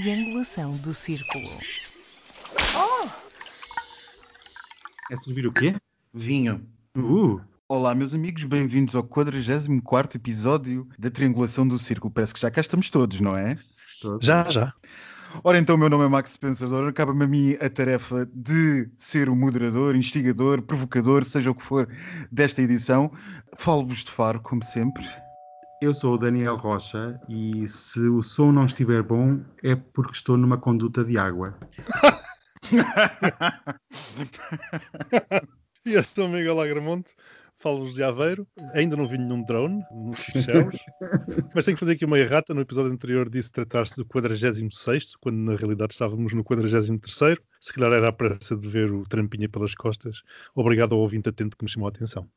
triangulação do círculo. É servir o quê? Vinho. Uh, Olá, meus amigos, bem-vindos ao 44 episódio da Triangulação do Círculo. Parece que já cá estamos todos, não é? tô- Já, já. Ora, então, o meu nome é Max Pensador. Acaba-me a mim a tarefa de ser o moderador, instigador, provocador, seja o que for, desta edição. Falo-vos de Faro, como sempre. Eu sou o Daniel Rocha e se o som não estiver bom é porque estou numa conduta de água. E eu sou o Miguel Agramonte, falo-vos de Aveiro. Ainda não vi nenhum drone nos céus, mas tenho que fazer aqui uma errata. No episódio anterior disse tratar-se do 46, quando na realidade estávamos no 43. Se calhar era a pressa de ver o trampinha pelas costas. Obrigado ao ouvinte atento que me chamou a atenção.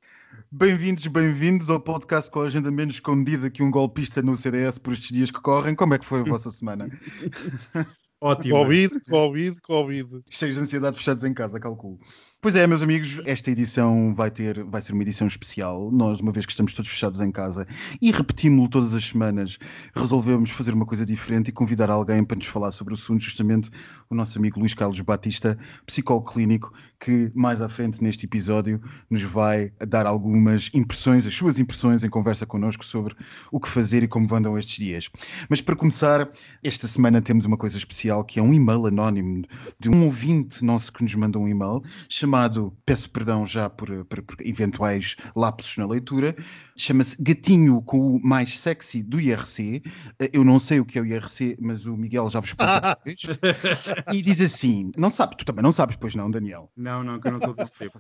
Bem-vindos, bem-vindos ao podcast com a agenda menos escondida que um golpista no CDS por estes dias que correm. Como é que foi a vossa semana? Ótimo. Covid, Covid, Covid. Cheios de ansiedade, fechados em casa, calculo. Pois é, meus amigos, esta edição vai ter, vai ser uma edição especial. Nós, uma vez que estamos todos fechados em casa e repetimos-lo todas as semanas, resolvemos fazer uma coisa diferente e convidar alguém para nos falar sobre o assunto, justamente o nosso amigo Luís Carlos Batista, psicólogo clínico, que mais à frente neste episódio nos vai dar algumas impressões, as suas impressões em conversa connosco sobre o que fazer e como andam estes dias. Mas para começar, esta semana temos uma coisa especial que é um e-mail anónimo de um ouvinte nosso que nos mandou um e-mail peço perdão já por, por- por eventuais lapsos na leitura, chama-se Gatinho com o mais sexy do IRC. Eh, Eu não sei o que é o IRC, mas o Miguel já vos depois. E diz assim, não sabe, tu também não sabes, pois não, Daniel? Não, não, que eu não sou desse tipo.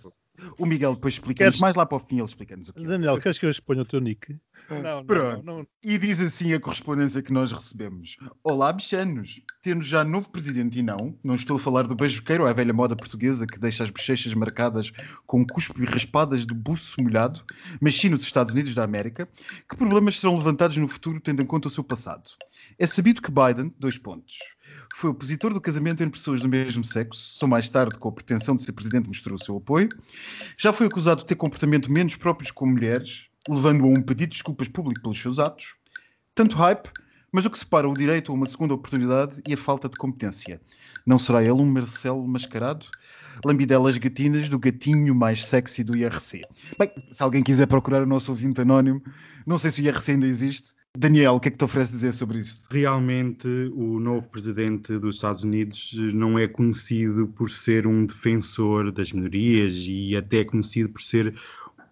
O Miguel depois explica-nos, Queres- mais lá para o fim ele explica-nos o que é. Daniel, queres que eu exponha o teu nick? Não, Pronto. não, não. E diz assim a correspondência que nós recebemos. Olá, bichanos. Temos já novo presidente e não, não estou a falar do beijoqueiro, é a velha moda portuguesa que deixa as bochechas marcadas com cuspo e raspadas de buço molhado, mas sim nos Estados Unidos da América. Que problemas serão levantados no futuro tendo em conta o seu passado? É sabido que Biden, dois pontos, foi opositor do casamento entre pessoas do mesmo sexo, só mais tarde, com a pretensão de ser presidente, mostrou o seu apoio. Já foi acusado de ter comportamento menos próprios com mulheres, levando a um pedido de desculpas público pelos seus atos. Tanto hype, mas o que separa o direito a uma segunda oportunidade e a falta de competência. Não será ele um Marcelo mascarado? Lambidelas gatinas do gatinho mais sexy do IRC. Bem, se alguém quiser procurar o nosso ouvinte anónimo, não sei se o IRC ainda existe. Daniel, o que é que te oferece dizer sobre isto? Realmente, o novo presidente dos Estados Unidos não é conhecido por ser um defensor das minorias e até é conhecido por ser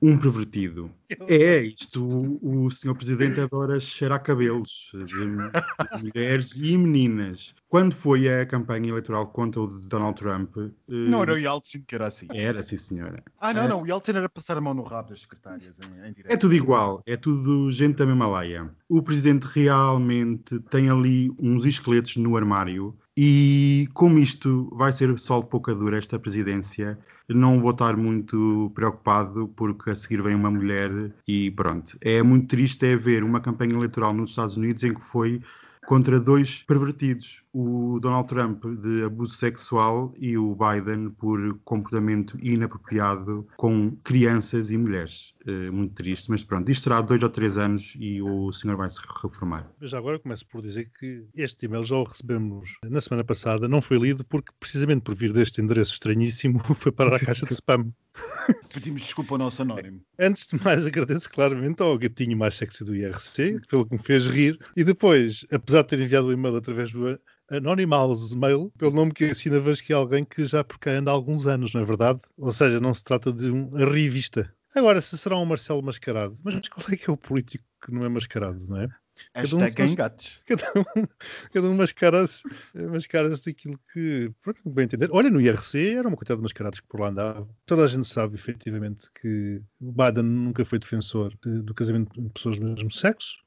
um pervertido. É, isto, o, o senhor presidente adora cheirar cabelos de, de mulheres e meninas. Quando foi a campanha eleitoral contra o Donald Trump? eh, Não era o Yeltsin que era assim. Era, sim senhora. Ah, não, É. não, o Yeltsin era passar a mão no rabo das secretárias em, em direto. É tudo igual, é tudo gente da mesma laia. O presidente realmente tem ali uns esqueletos no armário e como isto vai ser só de pouca dura esta presidência, não vou estar muito preocupado porque a seguir vem uma mulher e pronto. É muito triste é ver uma campanha eleitoral nos Estados Unidos em que foi contra dois pervertidos, o Donald Trump de abuso sexual e o Biden por comportamento inapropriado com crianças e mulheres. Eh, muito triste, mas pronto, isto será dois ou três anos e o senhor vai se reformar. Mas agora começo por dizer que este e-mail já o recebemos na semana passada, não foi lido porque, precisamente por vir deste endereço estranhíssimo, foi para a caixa de spam. Pedimos desculpa ao nosso anónimo. Antes de mais, agradeço claramente ao gatinho mais sexy do IRC, pelo que me fez rir. E depois, apesar de ter enviado o e-mail através do Anonymous Mail, pelo nome que assina, vejo que é alguém que já por cá anda há alguns anos, não é verdade? Ou seja, não se trata de um revista. Agora, se será um Marcelo mascarado, mas qual é que é o político que não é mascarado, não é? Cada um Hashtag gatos. Cada um, cada um mascara-se mascara daquilo que, pronto, bem entender. Olha, no IRC era uma quantidade de mascarados que por lá andavam. Toda a gente sabe, efetivamente, que Biden nunca foi defensor de- do casamento de pessoas do mesmo sexo.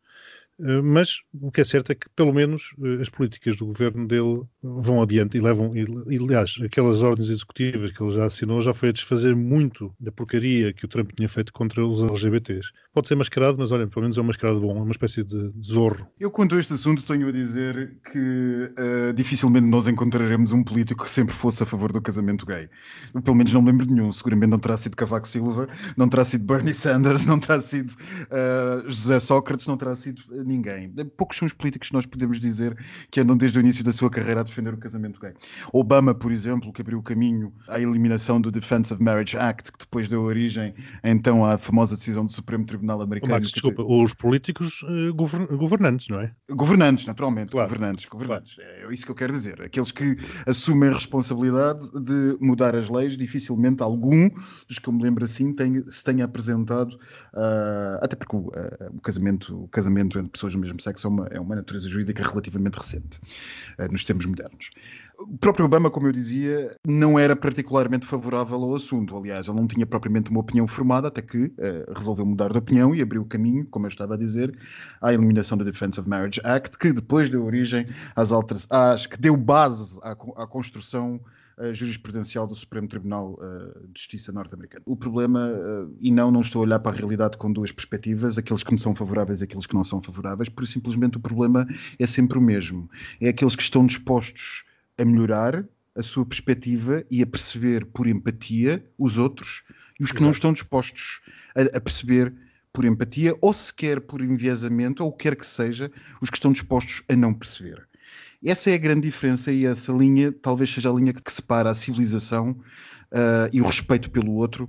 Eh, Mas o que é certo é que, pelo menos, eh, as políticas do governo dele vão adiante e levam. E, aliás, aquelas ordens executivas que ele já assinou já foi a desfazer muito da porcaria que o Trump tinha feito contra os LGBTs. Pode ser mascarado, mas olha, pelo menos é um mascarado bom, é uma espécie de zorro. Eu, quanto a este assunto, tenho a dizer que eh, dificilmente nós encontraremos um político que sempre fosse a favor do casamento gay. Eu, pelo menos não me lembro de nenhum. Seguramente não terá sido Cavaco Silva, não terá sido Bernie Sanders, não terá sido eh, José Sócrates, não terá sido ninguém. Poucos são os políticos que nós podemos dizer que andam desde o início da sua carreira a defender o casamento gay. Obama, por exemplo, que abriu o caminho à eliminação do Defense of Marriage Act, que depois deu origem então à famosa decisão do Supremo Tribunal Americano. Max, desculpa, os políticos uh, governantes, não é? Governantes, naturalmente. Claro. Governantes, governantes. Claro. É isso que eu quero dizer. Aqueles que assumem a responsabilidade de mudar as leis, dificilmente algum dos que eu me lembro assim tem, se tenha apresentado, uh, até porque o, uh, o, casamento, o casamento entre pessoas do mesmo sexo é uma, é uma natureza jurídica relativamente recente uh, nos tempos modernos. O próprio Obama, como eu dizia, não era particularmente favorável ao assunto. Aliás, ele não tinha propriamente uma opinião formada, até que uh, resolveu mudar de opinião e abriu o caminho, como eu estava a dizer, à eliminação do Defense of Marriage Act, que depois deu origem às altas, às, que deu base à, à construção jurisprudencial do Supremo Tribunal uh, de Justiça norte-americano. O problema, uh, e não, não estou a olhar para a realidade com duas perspectivas, aqueles que me são favoráveis e aqueles que não são favoráveis, por simplesmente o problema é sempre o mesmo. É aqueles que estão dispostos a melhorar a sua perspectiva e a perceber por empatia os outros e os que Exato. não estão dispostos a, a perceber por empatia ou sequer por enviesamento ou o que quer que seja, os que estão dispostos a não perceber. Essa é a grande diferença e essa linha talvez seja a linha que separa a civilização uh, e o respeito pelo outro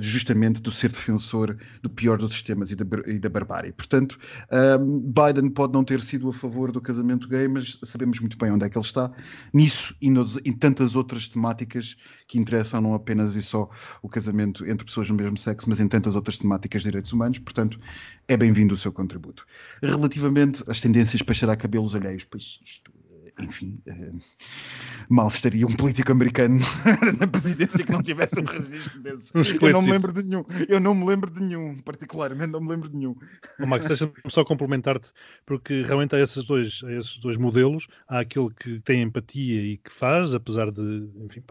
justamente do ser defensor do pior dos sistemas e da, e da barbárie. Portanto, um, Biden pode não ter sido a favor do casamento gay, mas sabemos muito bem onde é que ele está nisso e em tantas outras temáticas que interessam não apenas e só o casamento entre pessoas do mesmo sexo, mas em tantas outras temáticas de direitos humanos. Portanto, é bem-vindo o seu contributo. Relativamente às tendências para cheirar cabelos alheios, pois isto enfim, uh, mal estaria um político americano na presidência que não tivesse um registro desse. eu não me lembro de nenhum, eu não me lembro de nenhum, particularmente não me lembro de nenhum. Oh, Max, deixa-me só complementar-te, porque realmente há esses dois, há esses dois modelos, há aquele que tem empatia e que faz, apesar de, enfim,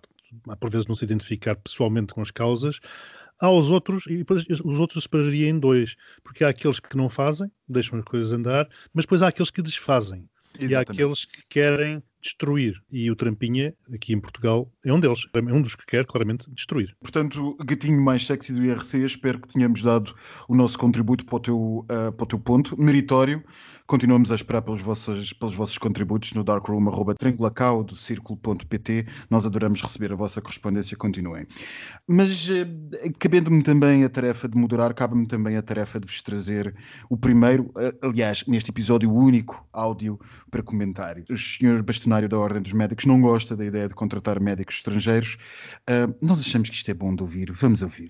por vezes não se identificar pessoalmente com as causas, há os outros, e depois os outros separaria em dois, porque há aqueles que não fazem, deixam as coisas andar, mas depois há aqueles que desfazem. Exatamente. E há aqueles que querem destruir. E o Trampinha, aqui em Portugal, é um deles. É um dos que quer claramente destruir. Portanto, gatinho mais sexy do IRC, espero que tenhamos dado o nosso contributo para o teu, uh, para o teu ponto, meritório. Continuamos a esperar pelos vossos, pelos vossos contributos no darkroom.triangulacau.círculo.pt. Nós adoramos receber a vossa correspondência, continuem. Mas, eh, cabendo-me também a tarefa de moderar, cabe-me também a tarefa de vos trazer o primeiro, eh, aliás, neste episódio, o único áudio para comentário. O senhor bastonário da Ordem dos Médicos não gosta da ideia de contratar médicos estrangeiros. Uh, nós achamos que isto é bom de ouvir. Vamos ouvir.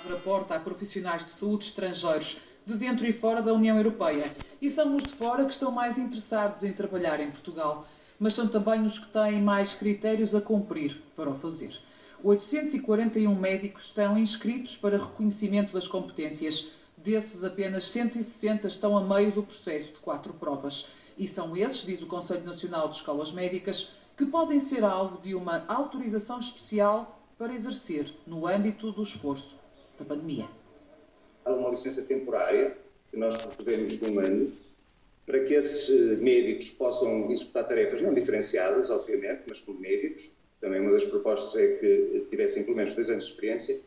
Abre a porta a profissionais de saúde estrangeiros de dentro e fora da União Europeia. E são os de fora que estão mais interessados em trabalhar em Portugal, mas são também os que têm mais critérios a cumprir para o fazer. 841 médicos estão inscritos para reconhecimento das competências. Desses, apenas 160 estão a meio do processo de quatro provas. E são esses, diz o Conselho Nacional de Escolas Médicas, que podem ser alvo de uma autorização especial para exercer no âmbito do esforço da pandemia uma licença temporária, que nós propusemos de um ano, para que esses eh, médicos possam executar tarefas não diferenciadas, obviamente, mas como médicos. Também uma das propostas é que tivessem pelo menos dois anos de experiência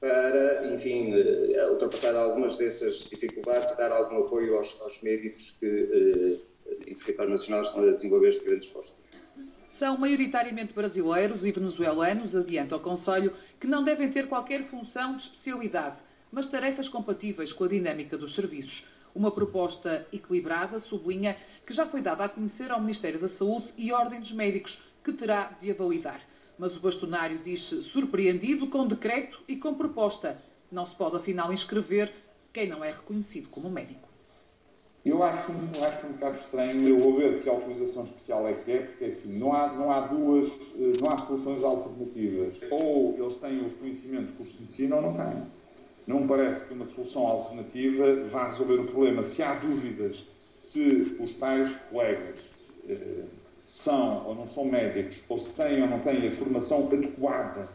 para, enfim, eh, ultrapassar algumas dessas dificuldades e dar algum apoio aos, aos médicos que, eh, em território nacional, estão a desenvolver este grande esforço. São maioritariamente brasileiros e venezuelanos, adianta o Conselho, que não devem ter qualquer função de especialidade mas tarefas compatíveis com a dinâmica dos serviços. Uma proposta equilibrada, sublinha, que já foi dada a conhecer ao Ministério da Saúde e Ordem dos Médicos, que terá de a validar. Mas o bastonário diz-se surpreendido com decreto e com proposta. Não se pode, afinal, inscrever quem não é reconhecido como médico. Eu acho, acho um bocado estranho eu vou ver que autorização especial é que é, porque assim, não há, não há duas, eh, não há soluções alternativas. Ou eles têm o conhecimento que os medicina ou não têm. Não me parece que uma solução alternativa vá resolver o problema. Se há dúvidas se os tais colegas eh, são ou não são médicos, ou se têm ou não têm a formação adequada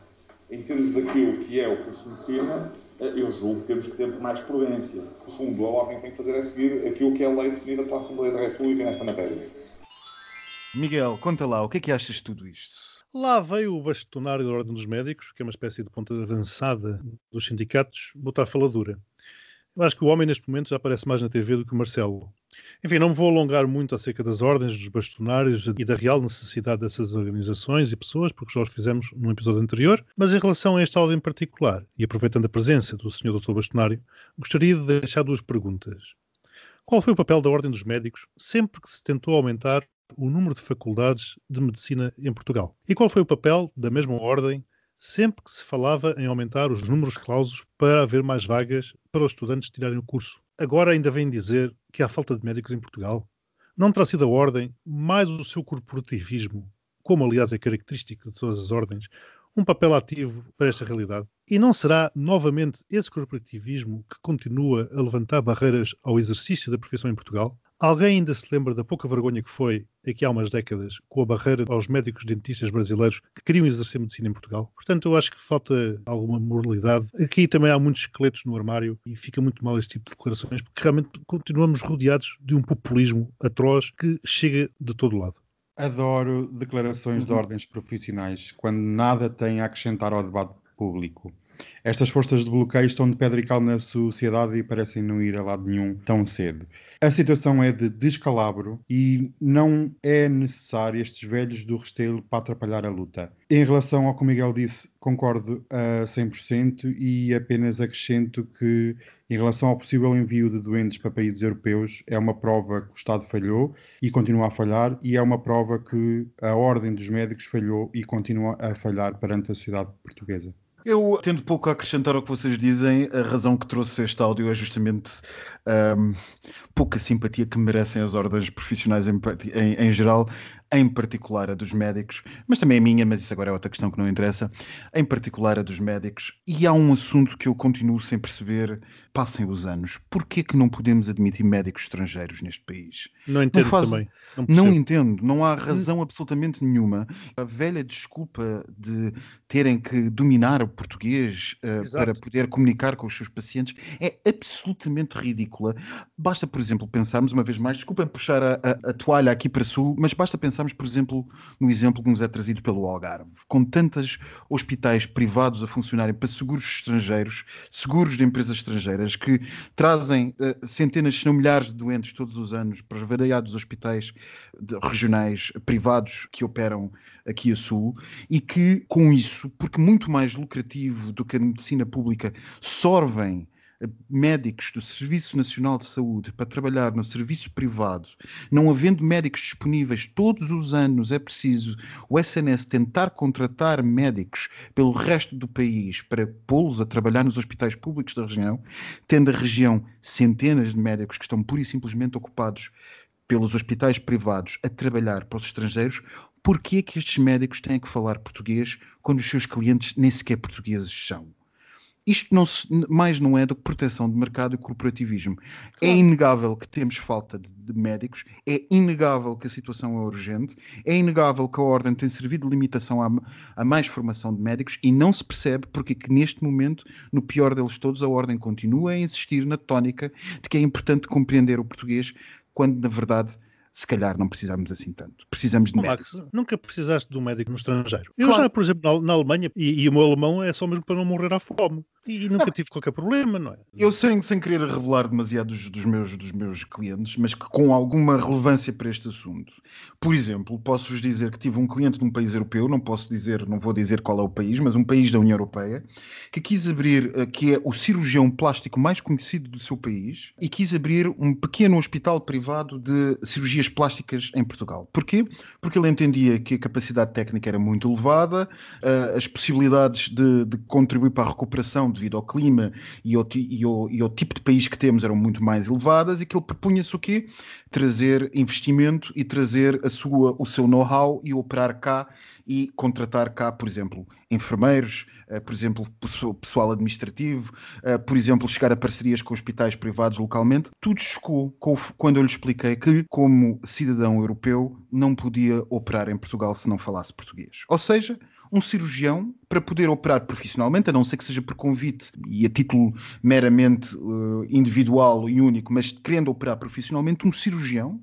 em termos daquilo que é o curso de medicina, eh, eu julgo que temos que ter mais prudência. No fundo, a ordem tem que fazer é seguir aquilo que é a lei definida pela Assembleia da República nesta matéria. Miguel, conta lá, o que é que achas de tudo isto? Lá veio o bastonário da Ordem dos Médicos, que é uma espécie de ponta avançada dos sindicatos, botar faladura. Eu acho que o homem neste momento já aparece mais na TV do que o Marcelo. Enfim, não me vou alongar muito acerca das ordens, dos bastonários e da real necessidade dessas organizações e pessoas, porque já os fizemos num episódio anterior, mas em relação a esta ordem em particular, e aproveitando a presença do Sr. Dr. Bastonário, gostaria de deixar duas perguntas. Qual foi o papel da Ordem dos Médicos sempre que se tentou aumentar o número de faculdades de medicina em Portugal? E qual foi o papel da mesma Ordem sempre que se falava em aumentar os números clausos para haver mais vagas para os estudantes tirarem o curso? Agora ainda vem dizer que há falta de médicos em Portugal? Não terá sido a Ordem, mais o seu corporativismo, como aliás é característico de todas as ordens, um papel ativo para esta realidade? E não será novamente esse corporativismo que continua a levantar barreiras ao exercício da profissão em Portugal? Alguém ainda se lembra da pouca vergonha que foi, aqui há umas décadas, com a barreira aos médicos dentistas brasileiros que queriam exercer medicina em Portugal? Portanto, eu acho que falta alguma moralidade. Aqui também há muitos esqueletos no armário e fica muito mal este tipo de declarações, porque realmente continuamos rodeados de um populismo atroz que chega de todo lado. Adoro declarações uhum. de ordens profissionais quando nada tem a acrescentar ao debate público. Estas forças de bloqueio estão de pedra e cal na sociedade e parecem não ir a lado nenhum tão cedo. A situação é de descalabro e não é necessário estes velhos do Restelo para atrapalhar a luta. Em relação ao que o Miguel disse, concordo a 100% e apenas acrescento que, em relação ao possível envio de doentes para países europeus, é uma prova que o Estado falhou e continua a falhar, e é uma prova que a Ordem dos Médicos falhou e continua a falhar perante a sociedade portuguesa. Eu tendo pouco a acrescentar ao que vocês dizem, a razão que trouxe este áudio é justamente um, pouca simpatia que merecem as ordens profissionais em, em, em, geral, em particular a dos médicos, mas também a minha, mas isso agora é outra questão que não interessa, em particular a dos médicos. E há um assunto que eu continuo sem perceber, passem os anos, porquê que não podemos admitir médicos estrangeiros neste país? Não entendo não faz... também. Não, não, entendo, não há razão absolutamente nenhuma. A velha desculpa de terem que dominar o português uh, para poder comunicar com os seus pacientes é absolutamente ridícula. Basta, por exemplo, pensarmos uma vez mais, desculpem puxar a, a, a toalha aqui para sul, mas basta pensarmos, por exemplo, no exemplo que nos é trazido pelo Algarve, com tantos hospitais privados a funcionarem para seguros estrangeiros, seguros de empresas estrangeiras, que trazem uh, centenas, se não milhares de doentes todos os anos para os variados hospitais de, regionais privados que operam aqui a sul e que, com isso, porque muito mais lucrativo do que a medicina pública, sorvem médicos do Serviço Nacional de Saúde para trabalhar no serviço privado, não havendo médicos disponíveis todos os anos, é preciso o SNS tentar contratar médicos pelo resto do país para pô-los a trabalhar nos hospitais públicos da região, tendo a região centenas de médicos que estão pura e simplesmente ocupados pelos hospitais privados a trabalhar para os estrangeiros, porquê é que estes médicos têm que falar português quando os seus clientes nem sequer portugueses são? Isto não se, mais não é do que proteção de mercado e corporativismo. É claro. É inegável que temos falta de, de, médicos, é inegável que a situação é urgente, é inegável que a Ordem tem servido de limitação a, a mais formação de médicos e não se percebe porque que neste momento, no pior deles todos, a Ordem continua a insistir na tónica de que é importante compreender o português, quando na verdade se calhar não precisamos assim tanto. Precisamos de médicos. Max, nunca precisaste de um médico no estrangeiro. Eu claro. já, por exemplo, na, na Alemanha, e, e, o meu alemão é só mesmo para não morrer à fome. E nunca tive qualquer problema, não é? Eu sem, sem querer revelar demasiado dos, dos, meus, dos meus clientes, mas que com alguma relevância para este assunto. Por exemplo, posso-vos dizer que tive um cliente de um país europeu, não posso dizer, não vou dizer qual é o país, mas um país da União Europeia, que quis abrir, eh, que é o cirurgião plástico mais conhecido do seu país, e quis abrir um pequeno hospital privado de cirurgias plásticas em Portugal. Porquê? Porque ele entendia que a capacidade técnica era muito elevada, eh, as possibilidades de, de contribuir para a recuperação devido ao clima e ao, e, ao, e ao, tipo de país que temos eram muito mais elevadas e que ele propunha-se o quê? Trazer investimento e trazer a sua, o seu know-how e operar cá e contratar cá, por exemplo, enfermeiros, uh, por exemplo, pessoal administrativo, uh, por exemplo, chegar a parcerias com hospitais privados localmente. Tudo chocou quando eu lhe expliquei que, como cidadão europeu, não podia operar em Portugal se não falasse português. Ou seja, um cirurgião para poder operar profissionalmente, a não ser que seja por convite e a título meramente uh, individual e único, mas querendo operar profissionalmente, um cirurgião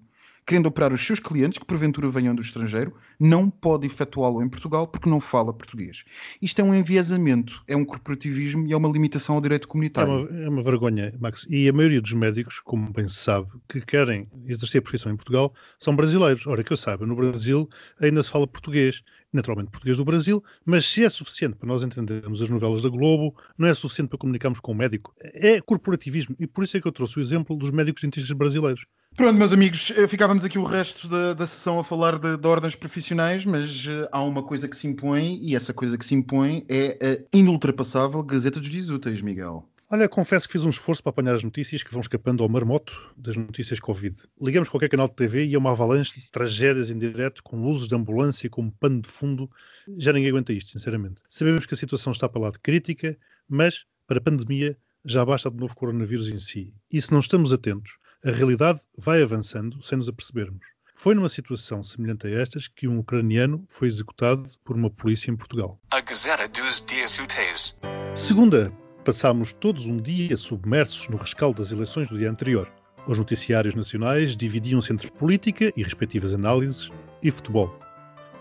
querendo operar os seus clientes, que porventura venham do estrangeiro, não pode efetuá-lo em Portugal porque não fala português. Isto é um enviesamento, é um corporativismo e é uma limitação ao direito É comunitário. uma, é uma vergonha, Max. E a maioria dos médicos, como bem se sabe, que querem exercer a profissão em Portugal, são brasileiros. Ora, que eu saiba, no Brasil ainda se fala português. Naturalmente português do Brasil, mas se é suficiente para nós entendermos as novelas da Globo, não é suficiente para comunicarmos com o médico. É corporativismo. E por isso é que eu trouxe o exemplo dos médicos dentistas brasileiros. Pronto, meus amigos, eh, ficávamos aqui o resto da, da sessão a falar de, de ordens profissionais, mas eh, há uma coisa que se impõe, e essa coisa que se impõe é a inultrapassável Gazeta dos Dias Úteis, Miguel. Olha, confesso que fiz um esforço para apanhar as notícias que vão escapando ao marmoto das notícias Covid. Ligamos qualquer canal de TV e é uma avalanche de tragédias em direto, com luzes de ambulância como pano de fundo. Já ninguém aguenta isto, sinceramente. Sabemos que a situação está para lá de crítica, mas, para a pandemia, já basta de novo coronavírus em si. E se não estamos atentos, a realidade vai avançando sem nos apercebermos. Foi numa situação semelhante a estas que um ucraniano foi executado por uma polícia em Portugal. A Gazeta dos Dias Úteis. Segunda, passámos todos um dia submersos no rescaldo das eleições do dia anterior. Os noticiários nacionais dividiam-se entre política e respectivas análises e futebol.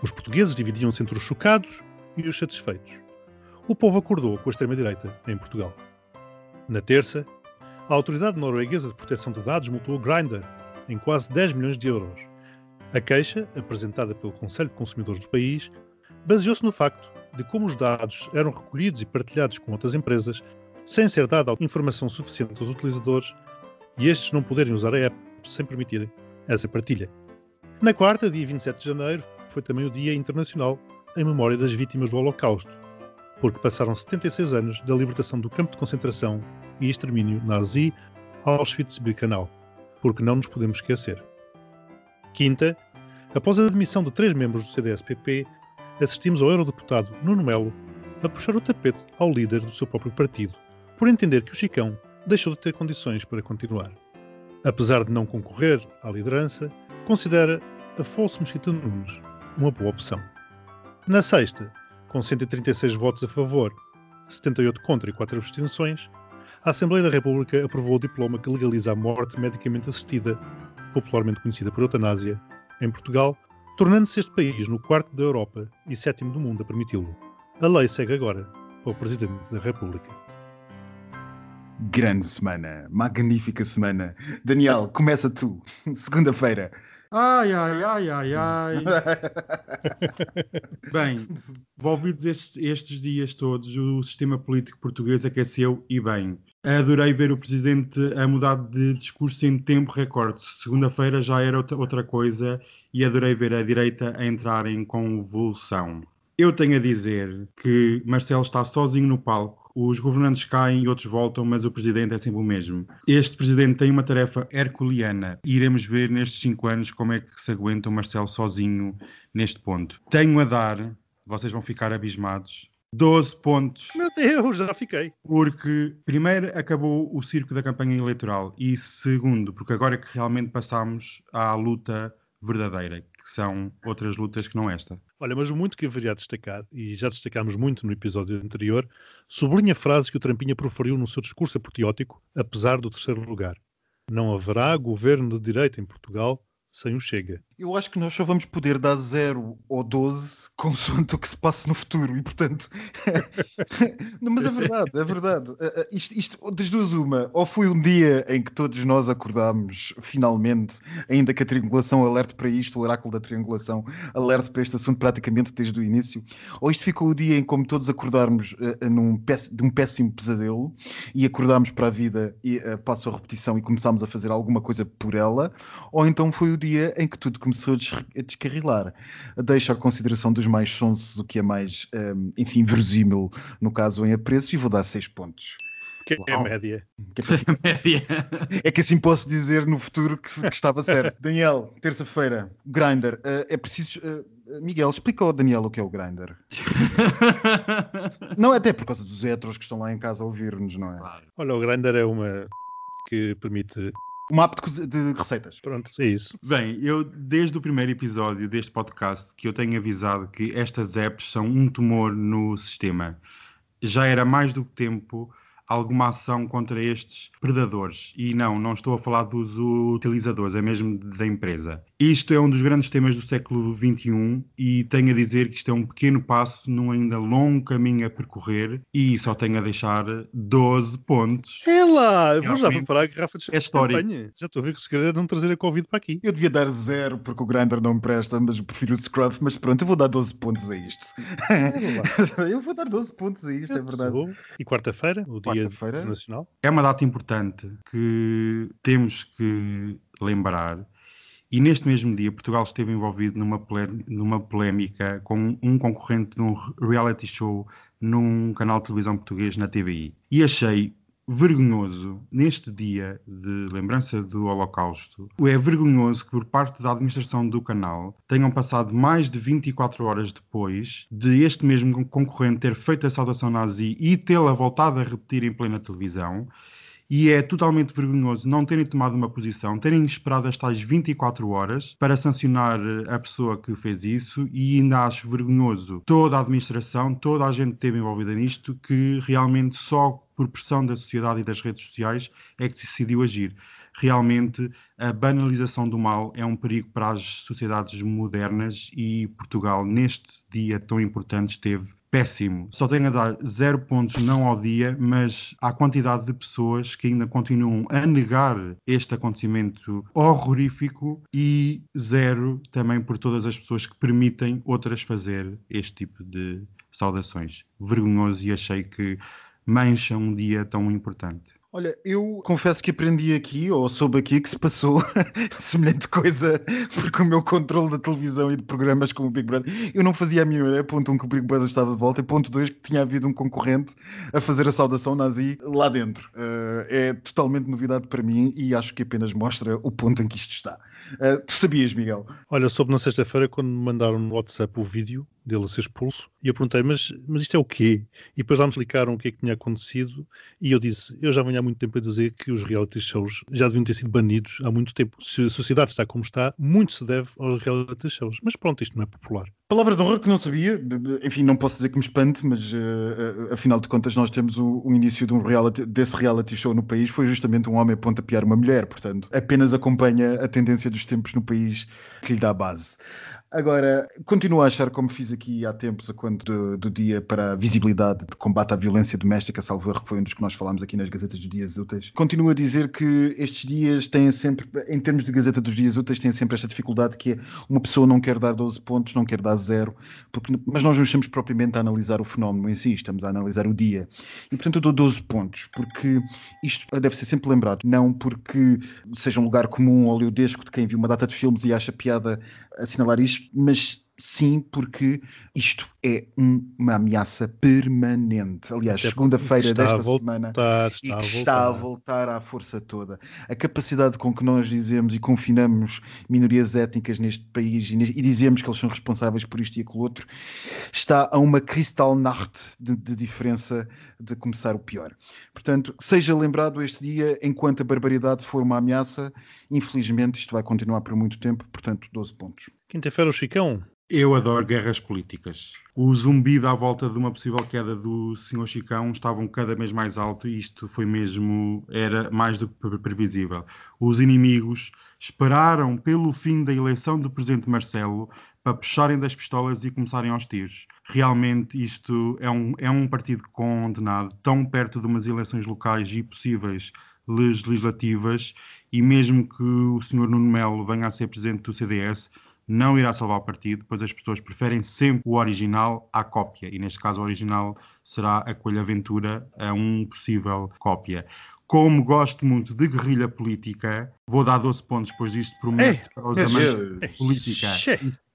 Os portugueses dividiam-se entre os chocados e os satisfeitos. O povo acordou com a extrema-direita em Portugal. Na terça, a Autoridade Norueguesa de Proteção de Dados multou o Grindr em quase 10 milhões de euros. A queixa, apresentada pelo Conselho de Consumidores do país, baseou-se no facto de como os dados eram recolhidos e partilhados com outras empresas sem ser dada informação suficiente aos utilizadores e estes não poderem usar a app sem permitirem essa partilha. Na quarta, dia 27 de janeiro, foi também o Dia Internacional em memória das vítimas do Holocausto, porque passaram 76 anos da libertação do campo de concentração e extermínio nazi Auschwitz-Birkenau, porque não nos podemos esquecer. Quinta, após a admissão de três membros do CDS-PP, assistimos ao eurodeputado Nuno Melo a puxar o tapete ao líder do seu próprio partido, por entender que o Chicão deixou de ter condições para continuar. Apesar de não concorrer à liderança, considera Afonso Mesquita Nunes uma boa opção. Na sexta, com 136 votos a favor, 78 contra e 4 abstenções, a Assembleia da República aprovou o diploma que legaliza a morte medicamente assistida, popularmente conhecida por eutanásia, em Portugal, tornando-se este país no quarto da Europa e sétimo do mundo a permiti-lo. A lei segue agora ao Presidente da República. Grande semana, magnífica semana. Daniel, começa tu, segunda-feira. Ai, ai, ai, ai, ai. bem, envolvidos estes, estes dias todos, o sistema político português aqueceu e bem. Adorei ver o presidente a mudar de discurso em tempo recorde. Segunda-feira já era outra, outra coisa e adorei ver a direita a entrar em convulsão. Eu tenho a dizer que Marcelo está sozinho no palco. Os governantes caem e outros voltam, mas o presidente é sempre o mesmo. Este presidente tem uma tarefa herculeana e iremos ver nestes cinco anos como é que se aguenta o Marcelo sozinho neste ponto. Tenho a dar, vocês vão ficar abismados, 12 pontos. Meu Deus, já fiquei. Porque, primeiro, acabou o circo da campanha eleitoral e, segundo, porque agora é que realmente passamos à luta verdadeira, que são outras lutas que não esta. Olha, mas muito que haveria a destacar, e já destacámos muito no episódio anterior, sublinha a frase que o Trampinha proferiu no seu discurso apoteótico, apesar do terceiro lugar. Não haverá governo de direita em Portugal sem o Chega. Eu acho que nós só vamos poder dar 0 ou 12 consoante o que se passe no futuro e, portanto. não, mas é verdade, é verdade. Uh, uh, isto, isto, das duas, uma, ou foi um dia em que todos nós acordámos, finalmente, ainda que a triangulação alerte para isto, o oráculo da triangulação alerte para este assunto praticamente desde o início, ou isto ficou o dia em como todos acordarmos uh, num de um péssimo pesadelo e acordámos para a vida e passo a repetição e começámos a fazer alguma coisa por ela, ou então foi o dia em que tudo começou a descarrilar. Deixo à consideração dos mais sonsos o que é mais, um, enfim, verosímil, no caso em apreço, e vou dar 6 pontos. Que é a média. é que assim posso dizer no futuro que, que estava certo. Daniel, terça-feira, Grindr. Uh, é preciso. Uh, Miguel, explica ao Daniel o que é o Grindr. não, até por causa dos heteros que estão lá em casa a ouvir-nos, não é? Olha, o Grindr é uma que permite uma app de, de, receitas. Pronto, é isso. Bem, eu desde o primeiro episódio deste podcast que eu tenho avisado que estas apps são um tumor no sistema. Já era mais do que tempo alguma ação contra estes predadores. E não, não estou a falar dos utilizadores, é mesmo da empresa. Isto é um dos grandes temas do século XXI e tenho a dizer que isto é um pequeno passo num ainda longo caminho a percorrer e só tenho a deixar 12 pontos. É lá, eu vou já preparar a garrafa de é champanhe. Já estou a ver que o segredo é não trazer a Covid para aqui. Eu devia dar zero porque o Grindr não me presta, mas eu prefiro o Scruff. Mas pronto, eu vou dar 12 pontos a isto. eu vou dar 12 pontos a isto, é verdade. E quarta-feira, o Dia Quarta-feira. Internacional. É uma data importante que temos que lembrar. E neste mesmo dia, Portugal esteve envolvido numa, numa polémica com um concorrente de um reality show num canal de televisão português na TVI. E achei vergonhoso, neste dia de lembrança do Holocausto, é vergonhoso que por parte da administração do canal tenham passado mais de 24 horas depois de este mesmo concorrente ter feito a saudação nazi e tê-la voltado a repetir em plena televisão. E é totalmente vergonhoso não terem tomado uma posição, terem esperado as tais 24 horas para sancionar eh, a pessoa que fez isso, e ainda acho vergonhoso toda a administração, toda a gente que esteve envolvida nisto, que realmente só por pressão da sociedade e das redes sociais é que decidiu agir. Realmente, a banalização do mal é um perigo para as sociedades modernas e Portugal, neste dia tão importante, esteve péssimo. Só tenho a dar zero pontos não ao dia, mas à quantidade de pessoas que ainda continuam a negar este acontecimento horrorífico e zero também por todas as pessoas que permitem outras fazer este tipo de saudações. Vergonhoso e achei que mancha um dia tão importante. Olha, eu confesso que aprendi aqui, ou soube aqui, que se passou semelhante coisa, porque o meu controle da televisão e de programas como o Big Brother, eu não fazia a minha ideia, ponto um, que o Big Brother estava de volta, e ponto dois, que tinha havido um concorrente a fazer a saudação nazi lá dentro. Eh, é totalmente novidade para mim e acho que apenas mostra o ponto em que isto está. Eh, tu sabias, Miguel? Olha, soube na sexta-feira quando me mandaram no WhatsApp o vídeo dele a ser expulso e eu perguntei, mas, mas isto é o quê? E depois lá me explicaram o que é que tinha acontecido e eu disse, eu já venho há muito tempo a dizer que os reality shows já deviam ter sido banidos há muito tempo. Se a sociedade está como está, muito se deve aos reality shows. Mas pronto, isto não é popular. Palavra de honra que não sabia, enfim, não posso dizer que me espante, mas uh, afinal de contas nós temos o, o início de um reality, desse reality show no país, foi justamente um homem a pontapear uma mulher, portanto, apenas acompanha a tendência dos tempos no país que lhe dá base. Agora, continuo a achar, como fiz aqui há tempos, a quanto do, do, dia para a visibilidade de combate à violência doméstica, salvo erro, que foi um dos que nós falámos aqui nas Gazetas dos Dias Úteis. Continuo a dizer que estes dias têm sempre, em termos de Gazeta dos Dias Úteis, têm sempre esta dificuldade que é uma pessoa não quer dar 12 pontos, não quer dar zero, porque, mas nós não estamos propriamente a analisar o fenómeno em si, estamos a analisar o dia. E portanto eu dou 12 pontos, porque isto deve ser sempre lembrado, não porque seja um lugar comum ou de quem viu uma data de filmes e acha piada assinalar isto, mas sim porque isto é um, uma ameaça permanente. Aliás, segunda-feira desta voltar, semana está e que está a voltar à força toda. A capacidade com que nós dizemos e confinamos minorias étnicas neste país e, e dizemos que eles são responsáveis por isto e aquilo outro está a uma Kristallnacht de, de diferença de começar o pior. Portanto, seja lembrado este dia, enquanto a barbaridade for uma ameaça, infelizmente isto vai continuar por muito tempo, portanto, 12 pontos. Quinta-feira o Chicão. Eu adoro guerras políticas. O zumbido à volta de uma possível queda do Sr. Chicão estavam cada vez mais alto e isto foi mesmo, era mais do que previsível. Os inimigos esperaram pelo fim da eleição do Presidente Marcelo para puxarem das pistolas e começarem aos tiros. Realmente isto é um, é um partido condenado, tão perto de umas eleições locais e possíveis legislativas, e mesmo que o Sr. Nuno Melo venha a ser Presidente do CDS, não irá salvar o partido, pois as pessoas preferem sempre o original à cópia, e neste caso o original será a Coelho Aventura a um possível cópia. Como gosto muito de guerrilha política, vou dar 12 pontos, pois isto promete para os amantes de política.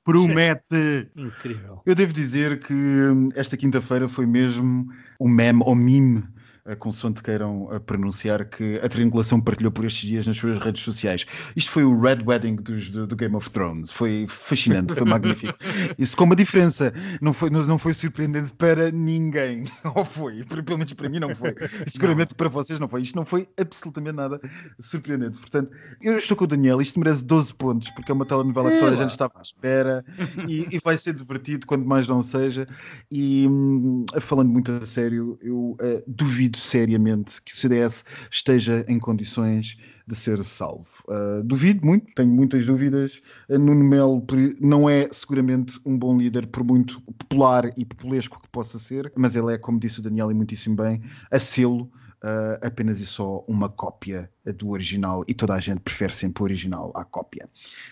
Promete. Incrível. Eu devo dizer que hum, esta quinta-feira foi mesmo um meme ou meme a consoante queiram pronunciar, que a triangulação partilhou por estes dias nas suas redes sociais. Isto foi o Red Wedding dos, do, do, Game of Thrones. Foi fascinante, foi magnífico. Isso com uma diferença. Não foi, não, não foi surpreendente para ninguém. Ou foi? Pelo menos para mim não foi. E seguramente não. para vocês não foi. Isto não foi absolutamente nada surpreendente. Portanto, eu estou com o Daniel. Isto merece 12 pontos, porque é uma telenovela que toda a gente estava à espera e, e vai ser divertido, quando mais não seja. E hum, falando muito a sério, eu uh, duvido muito seriamente que o CDS esteja em condições de ser salvo. Uh, duvido muito, tenho muitas dúvidas. Uh, Nuno Melo não é seguramente um bom líder, por muito popular e populesco que possa ser, mas ele é, como disse o Daniel e muitíssimo bem, a selo. Uh, apenas e só uma cópia do original e toda a gente prefere sempre o original à cópia.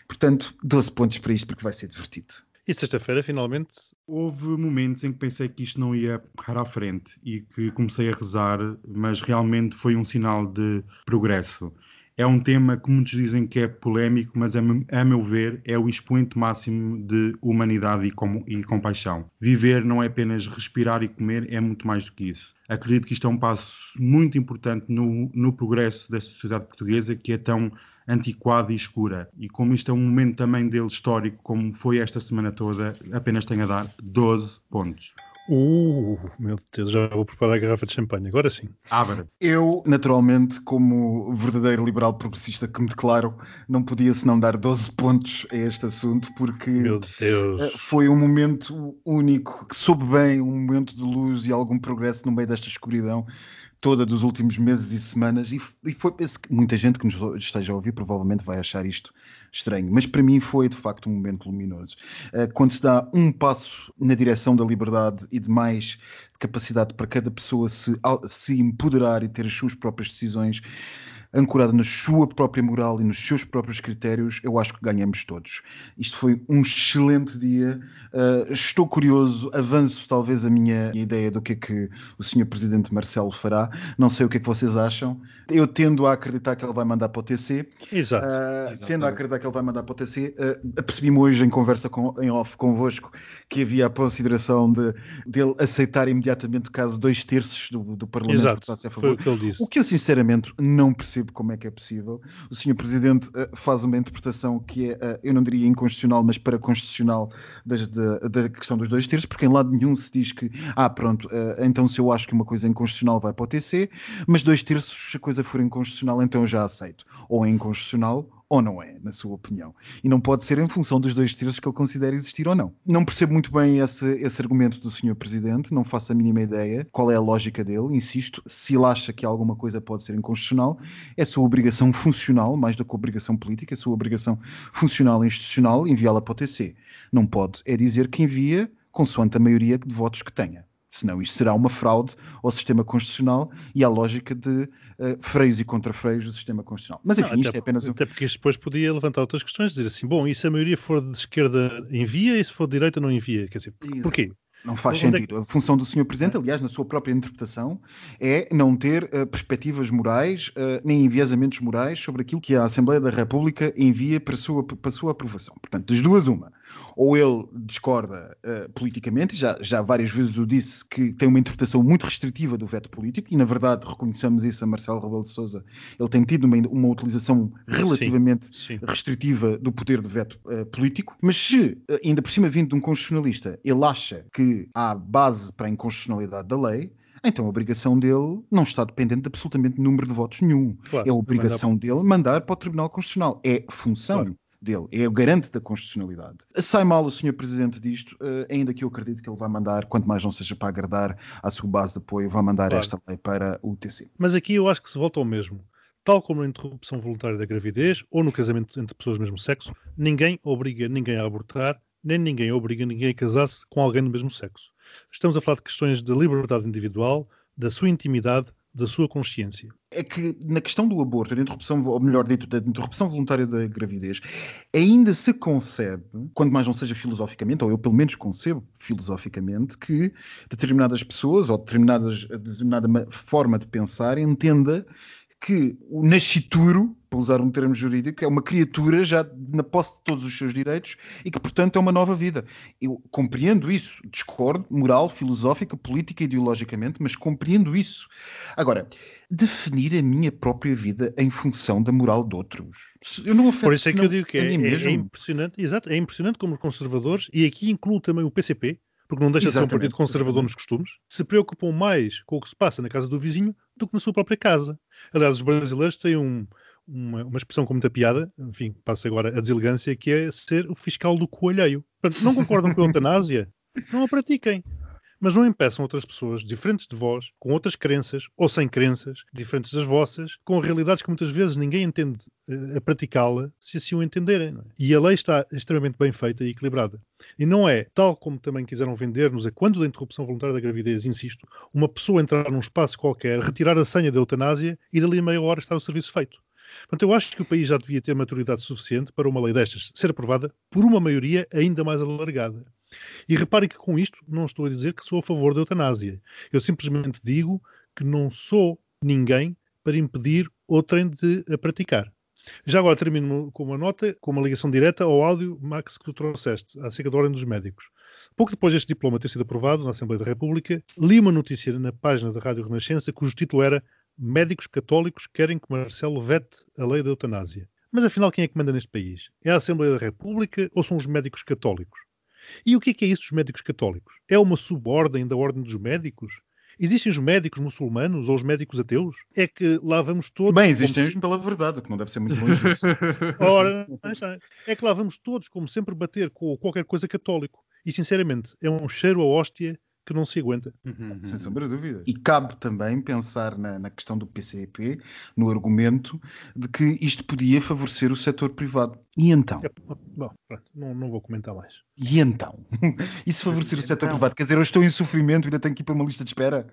Portanto, 12 pontos para isto porque vai ser divertido. E sexta-feira, finalmente. Houve momentos em que pensei que isto não ia parar à frente e que comecei a rezar, mas realmente foi um sinal de progresso. É um tema que muitos dizem que é polémico, mas a, meu ver é o expoente máximo de humanidade e, com, e compaixão. Viver não é apenas respirar e comer, é muito mais do que isso. Acredito que isto é um passo muito importante no, no progresso da sociedade portuguesa, que é tão antiquada e escura. E como isto é um momento também dele histórico, como foi esta semana toda, apenas tenho a dar 12 pontos. Uh, meu Deus, já vou preparar a garrafa de champanhe, agora sim. Abra. Eu, naturalmente, como verdadeiro liberal progressista que me declaro, não podia senão dar 12 pontos a este assunto, porque meu Deus. foi um momento único, que soube bem, um momento de luz e algum progresso no meio desta escuridão toda dos últimos meses e semanas, e, e foi, penso que muita gente que nos esteja a ouvir provavelmente vai achar isto estranho, mas para mim foi de facto um momento luminoso. Uh, quando se dá um passo na direção da liberdade e de mais capacidade para cada pessoa se, se empoderar e ter as suas próprias decisões, ancorada na sua própria moral e nos seus próprios critérios, eu acho que ganhamos todos. Isto foi um excelente dia. Uh, estou curioso, avanço talvez a minha ideia do que é que o Sr. Presidente Marcelo fará. Não sei o que é que vocês acham. Eu tendo a acreditar que ele vai mandar para o TC. Exato. Uh, tendo a acreditar que ele vai mandar para o TC, uh, apercebi-me hoje em conversa com, em off convosco que havia a consideração de dele aceitar imediatamente caso dois terços do, do Parlamento Exato. votasse a favor. Foi o que ele disse. O que eu sinceramente não percebo percebo como é que é possível. O senhor Presidente uh, faz uma interpretação que é, uh, eu não diria inconstitucional, mas para constitucional da, da, questão dos dois terços, porque em lado nenhum se diz que, ah, pronto, uh, então se eu acho que uma coisa é inconstitucional vai para o TC, mas dois terços, se a coisa for inconstitucional, então eu já aceito. Ou é inconstitucional ou não é, na sua opinião. E não pode ser em função dos dois terços que ele considera existir ou não. Não percebo muito bem esse, esse argumento do Sr. Presidente, não faço a mínima ideia qual é a lógica dele, insisto, se ele acha que alguma coisa pode ser inconstitucional, é sua obrigação funcional, mais do que obrigação política, é sua obrigação funcional e institucional enviá-la para o TC. Não pode é dizer que envia consoante a maioria de votos que tenha. Senão isto será uma fraude ao sistema constitucional e à lógica de uh, freios e contrafreios do sistema constitucional. Mas enfim, não, isto é apenas um... Até porque isto depois podia levantar outras questões, dizer assim, bom, e se a maioria for de esquerda envia, e se for de direita não envia? Quer dizer, porquê? Não faz Onde sentido. É que... A função do Sr. Presidente, aliás, na sua própria interpretação, é não ter uh, perspectivas morais uh, nem enviesamentos morais sobre aquilo que a Assembleia da República envia para a sua, para a sua aprovação. Portanto, das duas, uma. Ou ele discorda uh, politicamente, já, já várias vezes o disse que tem uma interpretação muito restritiva do veto político, e na verdade reconhecemos isso a Marcelo Rebelo de Souza. Ele tem tido uma, uma utilização relativamente sim, sim. restritiva do poder de veto político, mas se, ainda por cima vindo de um constitucionalista, ele acha que há base para a inconstitucionalidade da lei, então a obrigação dele não está dependente de absolutamente número de votos nenhum. Claro, é a obrigação mandar... dele mandar para o Tribunal Constitucional. É função claro. Dele, é o garante da constitucionalidade. Sai mal o Sr. Presidente disto, uh, ainda que eu acredito que ele vai mandar, quanto mais não seja para agradar à sua base de apoio, vai mandar claro. esta lei para o TC. Mas aqui eu acho que se volta ao mesmo. Tal como na interrupção voluntária da gravidez ou no casamento entre pessoas do mesmo sexo, ninguém obriga ninguém a abortar, nem ninguém obriga ninguém a casar-se com alguém do mesmo sexo. Estamos a falar de questões de liberdade individual, da sua intimidade, da sua consciência. É que na questão do aborto, da interrupção, ou melhor dito, da interrupção voluntária da gravidez, ainda se concebe, quando mais não seja filosoficamente, ou eu pelo menos concebo filosoficamente, que determinadas pessoas ou determinadas, determinada forma de pensar entenda que o nascituro, para usar um termo jurídico, é uma criatura já na posse de todos os seus direitos e que, portanto, é uma nova vida. Eu compreendo isso, discordo, moral, filosófica, política, ideologicamente, mas compreendo isso. Agora, definir a minha própria vida em função da moral de outros. Eu não Por isso é que eu digo que é, é, é, impressionante, exato, é impressionante como os conservadores, e aqui incluo também o PCP, porque não deixa Exatamente. de ser um partido conservador nos costumes, se preocupam mais com o que se passa na casa do vizinho do que na sua própria casa. Aliás, os brasileiros têm um, uma, uma, expressão com muita piada, enfim, passa agora a deselegância, que é ser o fiscal do coelheiro. Portanto, não concordam com a eutanásia? Não a pratiquem. Mas não impeçam outras pessoas diferentes de vós, com outras crenças ou sem crenças, diferentes das vossas, com realidades que muitas vezes ninguém entende uh, a praticá-la, se assim o entenderem. É? E a lei está extremamente bem feita e equilibrada. E não é, tal como também quiseram vender-nos a quando da interrupção voluntária da gravidez, insisto, uma pessoa entrar num espaço qualquer, retirar a senha da eutanásia e dali a meia hora estar o serviço feito. Portanto, eu acho que o país já devia ter maturidade suficiente para uma lei destas ser aprovada por uma maioria ainda mais alargada. E reparem que com isto não estou a dizer que sou a favor da eutanásia. Eu simplesmente digo que não sou ninguém para impedir outrem de a praticar. Já agora termino com uma nota, com uma ligação direta ao áudio, Max, que tu trouxeste, acerca da Ordem dos Médicos. Pouco depois deste diploma ter sido aprovado na Assembleia da República, li uma notícia na página da Rádio Renascença cujo título era Médicos católicos querem que Marcelo vete a lei da eutanásia. Mas afinal, quem é que manda neste país? É a Assembleia da República ou são os médicos católicos? E o que é, que é isso dos médicos católicos? É uma subordem da Ordem dos Médicos? Existem os médicos muçulmanos ou os médicos ateus? É que lá vamos todos. Bem, existem se... pela verdade, que não deve ser muito longe disso. Ora, é que lá vamos todos, como sempre, bater com qualquer coisa católico. E sinceramente, é um cheiro a hóstia que não se aguenta. Uhum, Sem sombra de dúvida. E cabe também pensar na, na, questão do PCP, no argumento de que isto podia favorecer o setor privado. E então? É, bom, pronto, não, não vou comentar mais. E então? E se favorecer o setor então? privado? Quer dizer, eu estou em sofrimento e ainda tenho que ir para uma lista de espera?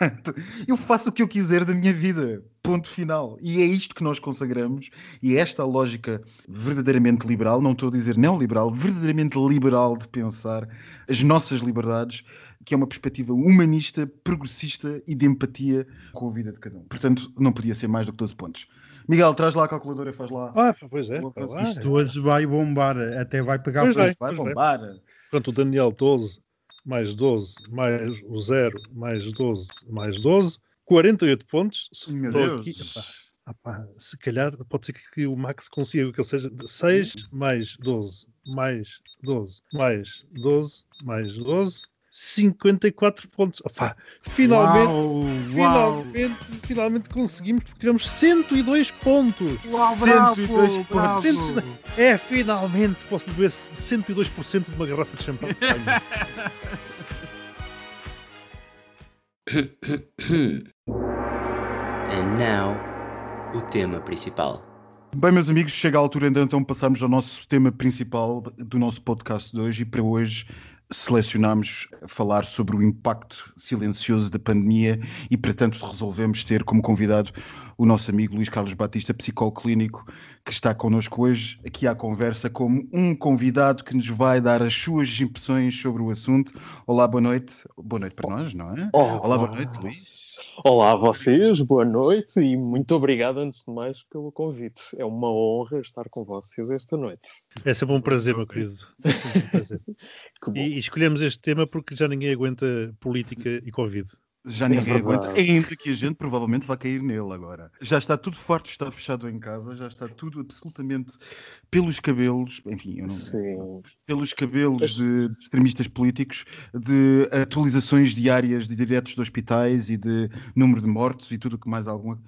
eu faço o que eu quiser da minha vida. Ponto final. E é isto que nós consagramos, e é esta lógica verdadeiramente liberal, não estou a dizer neoliberal, verdadeiramente liberal de pensar as nossas liberdades, que é uma perspectiva humanista, progressista e de empatia com a vida de cada um. Portanto, não podia ser mais do que 12 pontos. Miguel, traz lá a calculadora e faz lá. Ah, pois é. Isto hoje vai bombar, até vai pegar pois é, vai bombar. É. Pronto, o Daniel 12 mais 12 mais o 0 mais 12 mais 12, 48 pontos. Meu Deus. Aqui, epá, epá, se calhar pode ser que o Max consiga que ele seja 6 mais 12 mais 12 mais 12 mais 12 54 pontos. Opa, finalmente, uau, finalmente, uau. finalmente conseguimos, porque tivemos 102 pontos. Uau, 102 pontos. É, finalmente posso beber 102% de uma garrafa de champanhe. And now, o tema principal. Bem, meus amigos, chega a altura então, então passarmos ao nosso tema principal do nosso podcast de hoje e para hoje selecionámos falar sobre o impacto silencioso da pandemia e, portanto, resolvemos ter como convidado o nosso amigo Luís Carlos Batista, psicólogo clínico, que está connosco hoje aqui à conversa como um convidado que nos vai dar as suas impressões sobre o assunto. Olá, boa noite. Boa noite para nós, não é? Olá, boa noite, Luís. Olá a vocês, boa noite e muito obrigado antes de mais pelo convite. É uma honra estar com vocês esta noite. É sempre um prazer, meu querido. É sempre um prazer. e, e escolhemos este tema porque já ninguém aguenta política e Covid. Já ninguém é aguenta, ainda que a gente provavelmente vai cair nele agora. Já está tudo forte, está fechado em casa, já está tudo absolutamente pelos cabelos, enfim, não, Sim. pelos cabelos de, de, extremistas políticos, de atualizações diárias de diretos de hospitais e de número de mortos e tudo o que mais alguma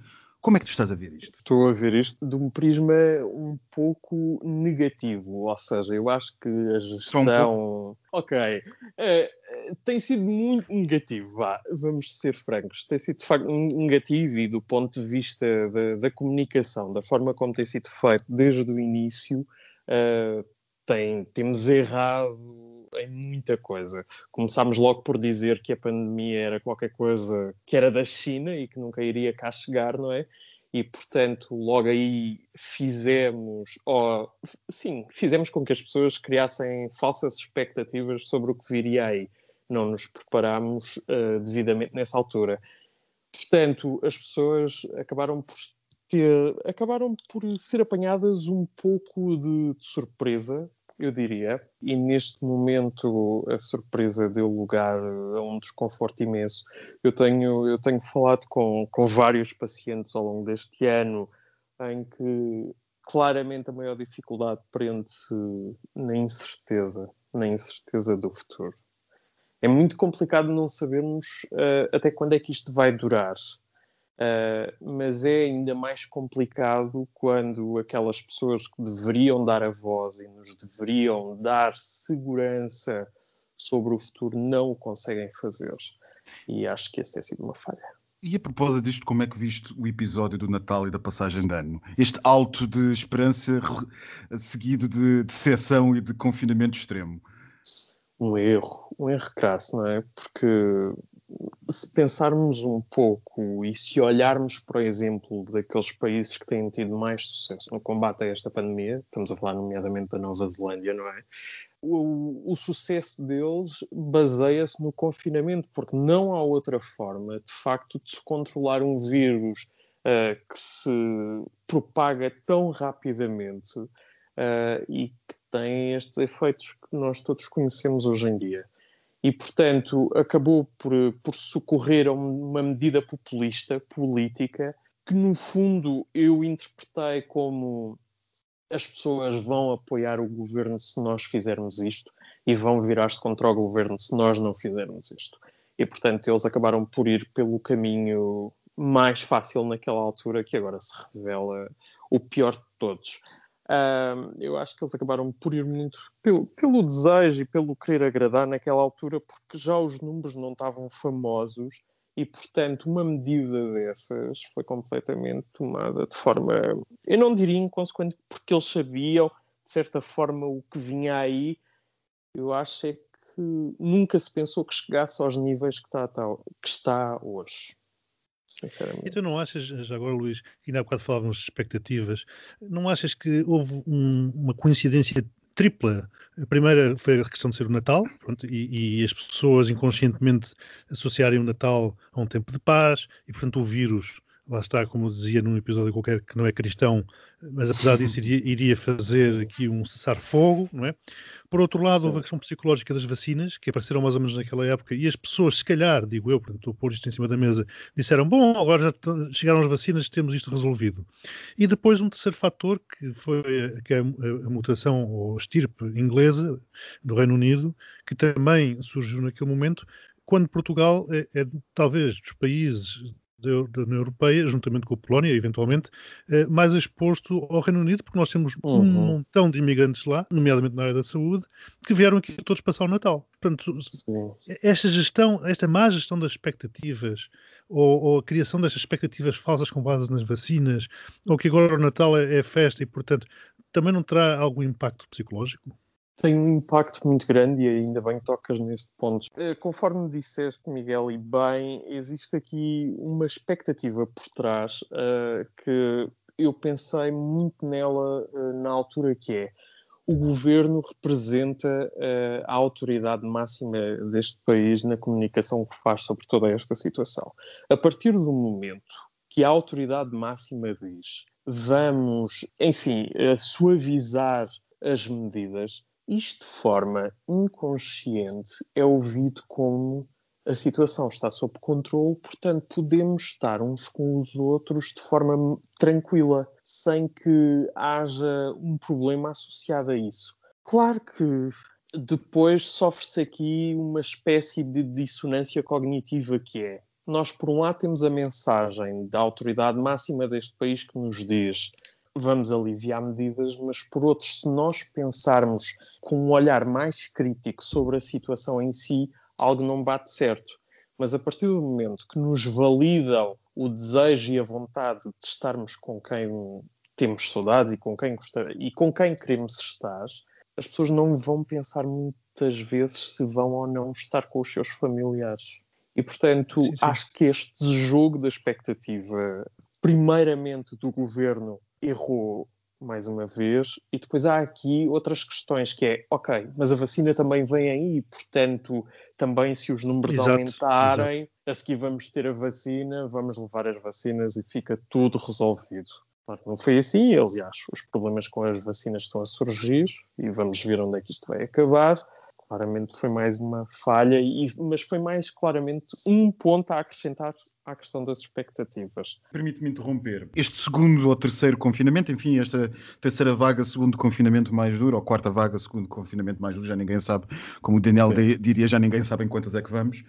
como é que tu estás a ver isto? Estou a ver isto de um prisma um pouco negativo, ou seja, eu acho que a gestão. Um ok. Uh, tem sido muito negativo, vá, vamos ser francos. Tem sido de facto negativo e do ponto de vista da, da comunicação, da forma como tem sido feito desde o início, uh, tem, temos errado em muita coisa. Começámos logo por dizer que a pandemia era qualquer coisa que era da China e que nunca iria cá chegar, não é? E, portanto, logo aí fizemos, oh, sim, fizemos com que as pessoas criassem falsas expectativas sobre o que viria aí. Não nos preparámos uh, devidamente nessa altura. Portanto, as pessoas acabaram por ter, acabaram por ser apanhadas um pouco de, de surpresa eu diria. E neste momento a surpresa deu lugar a um desconforto imenso. Eu tenho, eu tenho falado com, com vários pacientes ao longo deste ano em que claramente a maior dificuldade prende-se na incerteza, na incerteza do futuro. É muito complicado não sabermos uh, até quando é que isto vai durar. Uh, mas é ainda mais complicado quando aquelas pessoas que deveriam dar a voz e nos deveriam dar segurança sobre o futuro não o conseguem fazer. E acho que essa tem sido uma falha. E a propósito disto, como é que viste o episódio do Natal e da passagem de ano? Este alto de esperança seguido de decepção e de confinamento extremo? Um erro, um erro crasso, não é? Porque se pensarmos um pouco e se olharmos, por exemplo, daqueles países que têm tido mais sucesso no combate a esta pandemia, estamos a falar nomeadamente da Nova Zelândia, não é? O, o sucesso deles baseia-se no confinamento, porque não há outra forma, de facto, de se controlar um vírus uh, que se propaga tão rapidamente uh, e que tem estes efeitos que nós todos conhecemos hoje em dia e, portanto, acabou por, por socorrer a uma medida populista, política, que no fundo eu interpretei como as pessoas vão apoiar o governo se nós fizermos isto e vão virar-se contra o governo se nós não fizermos isto. E, portanto, eles acabaram por ir pelo caminho mais fácil naquela altura, que agora se revela o pior de todos. Eu acho que eles acabaram por ir muito pelo, pelo, desejo e pelo querer agradar naquela altura, porque já os números não estavam famosos e, portanto, uma medida dessas foi completamente tomada de forma, eu não diria inconsequente, porque eles sabiam, de certa forma, o que vinha aí. Eu acho é que nunca se pensou que chegasse aos níveis que está, que está hoje sinceramente. Então não achas, agora Luís, ainda há bocado falávamos de expectativas, não achas que houve um, uma coincidência tripla. A primeira foi a questão de ser o Natal, pronto, e, e, as pessoas inconscientemente associarem o Natal a um tempo de paz, e portanto o vírus lá está, como dizia num episódio qualquer que não é cristão, mas apesar disso iria, iria fazer aqui um cessar-fogo, não é? Por outro lado, Sim. houve a questão psicológica das vacinas, que apareceram mais ou menos naquela época, e as pessoas, se calhar, digo eu, portanto, estou a pôr isto em cima da mesa, disseram, bom, agora já chegaram as vacinas, temos isto resolvido. E depois um terceiro fator, que foi a, que é a, a mutação, ou estirpe inglesa, do Reino Unido, que também surgiu naquele momento, quando Portugal é, é, talvez dos países da, União Europeia, juntamente com a Polónia, eventualmente, eh, mais exposto ao Reino Unido, porque nós temos uhum. um montão de imigrantes lá, nomeadamente na área da saúde, que vieram aqui todos passar o Natal. Portanto, Sim. esta gestão, esta má gestão das expectativas, ou, ou, a criação destas expectativas falsas com base nas vacinas, ou que agora o Natal é, é festa e, portanto, também não terá algum impacto psicológico? Tem um impacto muito grande e ainda bem que tocas neste ponto. Eh, conforme disseste, Miguel, e bem, existe aqui uma expectativa por trás uh, que eu pensei muito nela uh, na altura que é o governo representa uh, a autoridade máxima deste país na comunicação que faz sobre toda esta situação. A partir do momento que a autoridade máxima diz vamos, enfim, suavizar as medidas, isto de forma inconsciente é ouvido como a situação está sob controle, portanto podemos estar uns com os outros de forma tranquila, sem que haja um problema associado a isso. Claro que depois sofre-se aqui uma espécie de dissonância cognitiva que é nós por um lado temos a mensagem da autoridade máxima deste país que nos diz vamos aliviar medidas, mas por outros, se nós pensarmos com um olhar mais crítico sobre a situação em si, algo não bate certo. Mas a partir do momento que nos validam o desejo e a vontade de estarmos com quem temos saudades e com quem gostar, e com quem queremos estar, as pessoas não vão pensar muitas vezes se vão ou não estar com os seus familiares. E portanto, sim, sim. acho que este jogo da expectativa, primeiramente do governo errou mais uma vez, e depois há aqui outras questões que é, ok, mas a vacina também vem aí, portanto, também se os números exato, aumentarem, exato. a seguir vamos ter a vacina, vamos levar as vacinas e fica tudo resolvido. Claro, não foi assim, aliás, os problemas com as vacinas estão a surgir e vamos ver onde é que isto vai acabar. Claramente foi mais uma falha, e, mas foi mais claramente um ponto a acrescentar à questão das expectativas. Permite-me interromper. Este segundo ou terceiro confinamento, enfim, esta terceira vaga, segundo confinamento mais duro, ou quarta vaga, segundo confinamento mais duro, já ninguém sabe, como o Daniel Sim. diria, já ninguém sabe em quantas é que vamos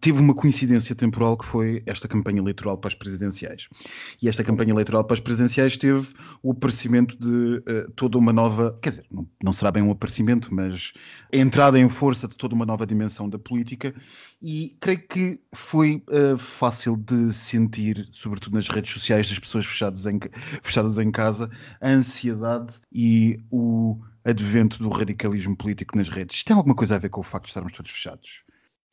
teve uma coincidência temporal que foi esta campanha eleitoral para as presidenciais. E esta campanha eleitoral para as presidenciais teve o aparecimento de uh, toda uma nova, quer dizer, não, não, será bem um aparecimento, mas a entrada em força de toda uma nova dimensão da política e creio que foi uh, fácil de sentir, sobretudo nas redes sociais das pessoas fechadas em, fechadas em casa, a ansiedade e o advento do radicalismo político nas redes. Isto tem alguma coisa a ver com o facto de estarmos todos fechados?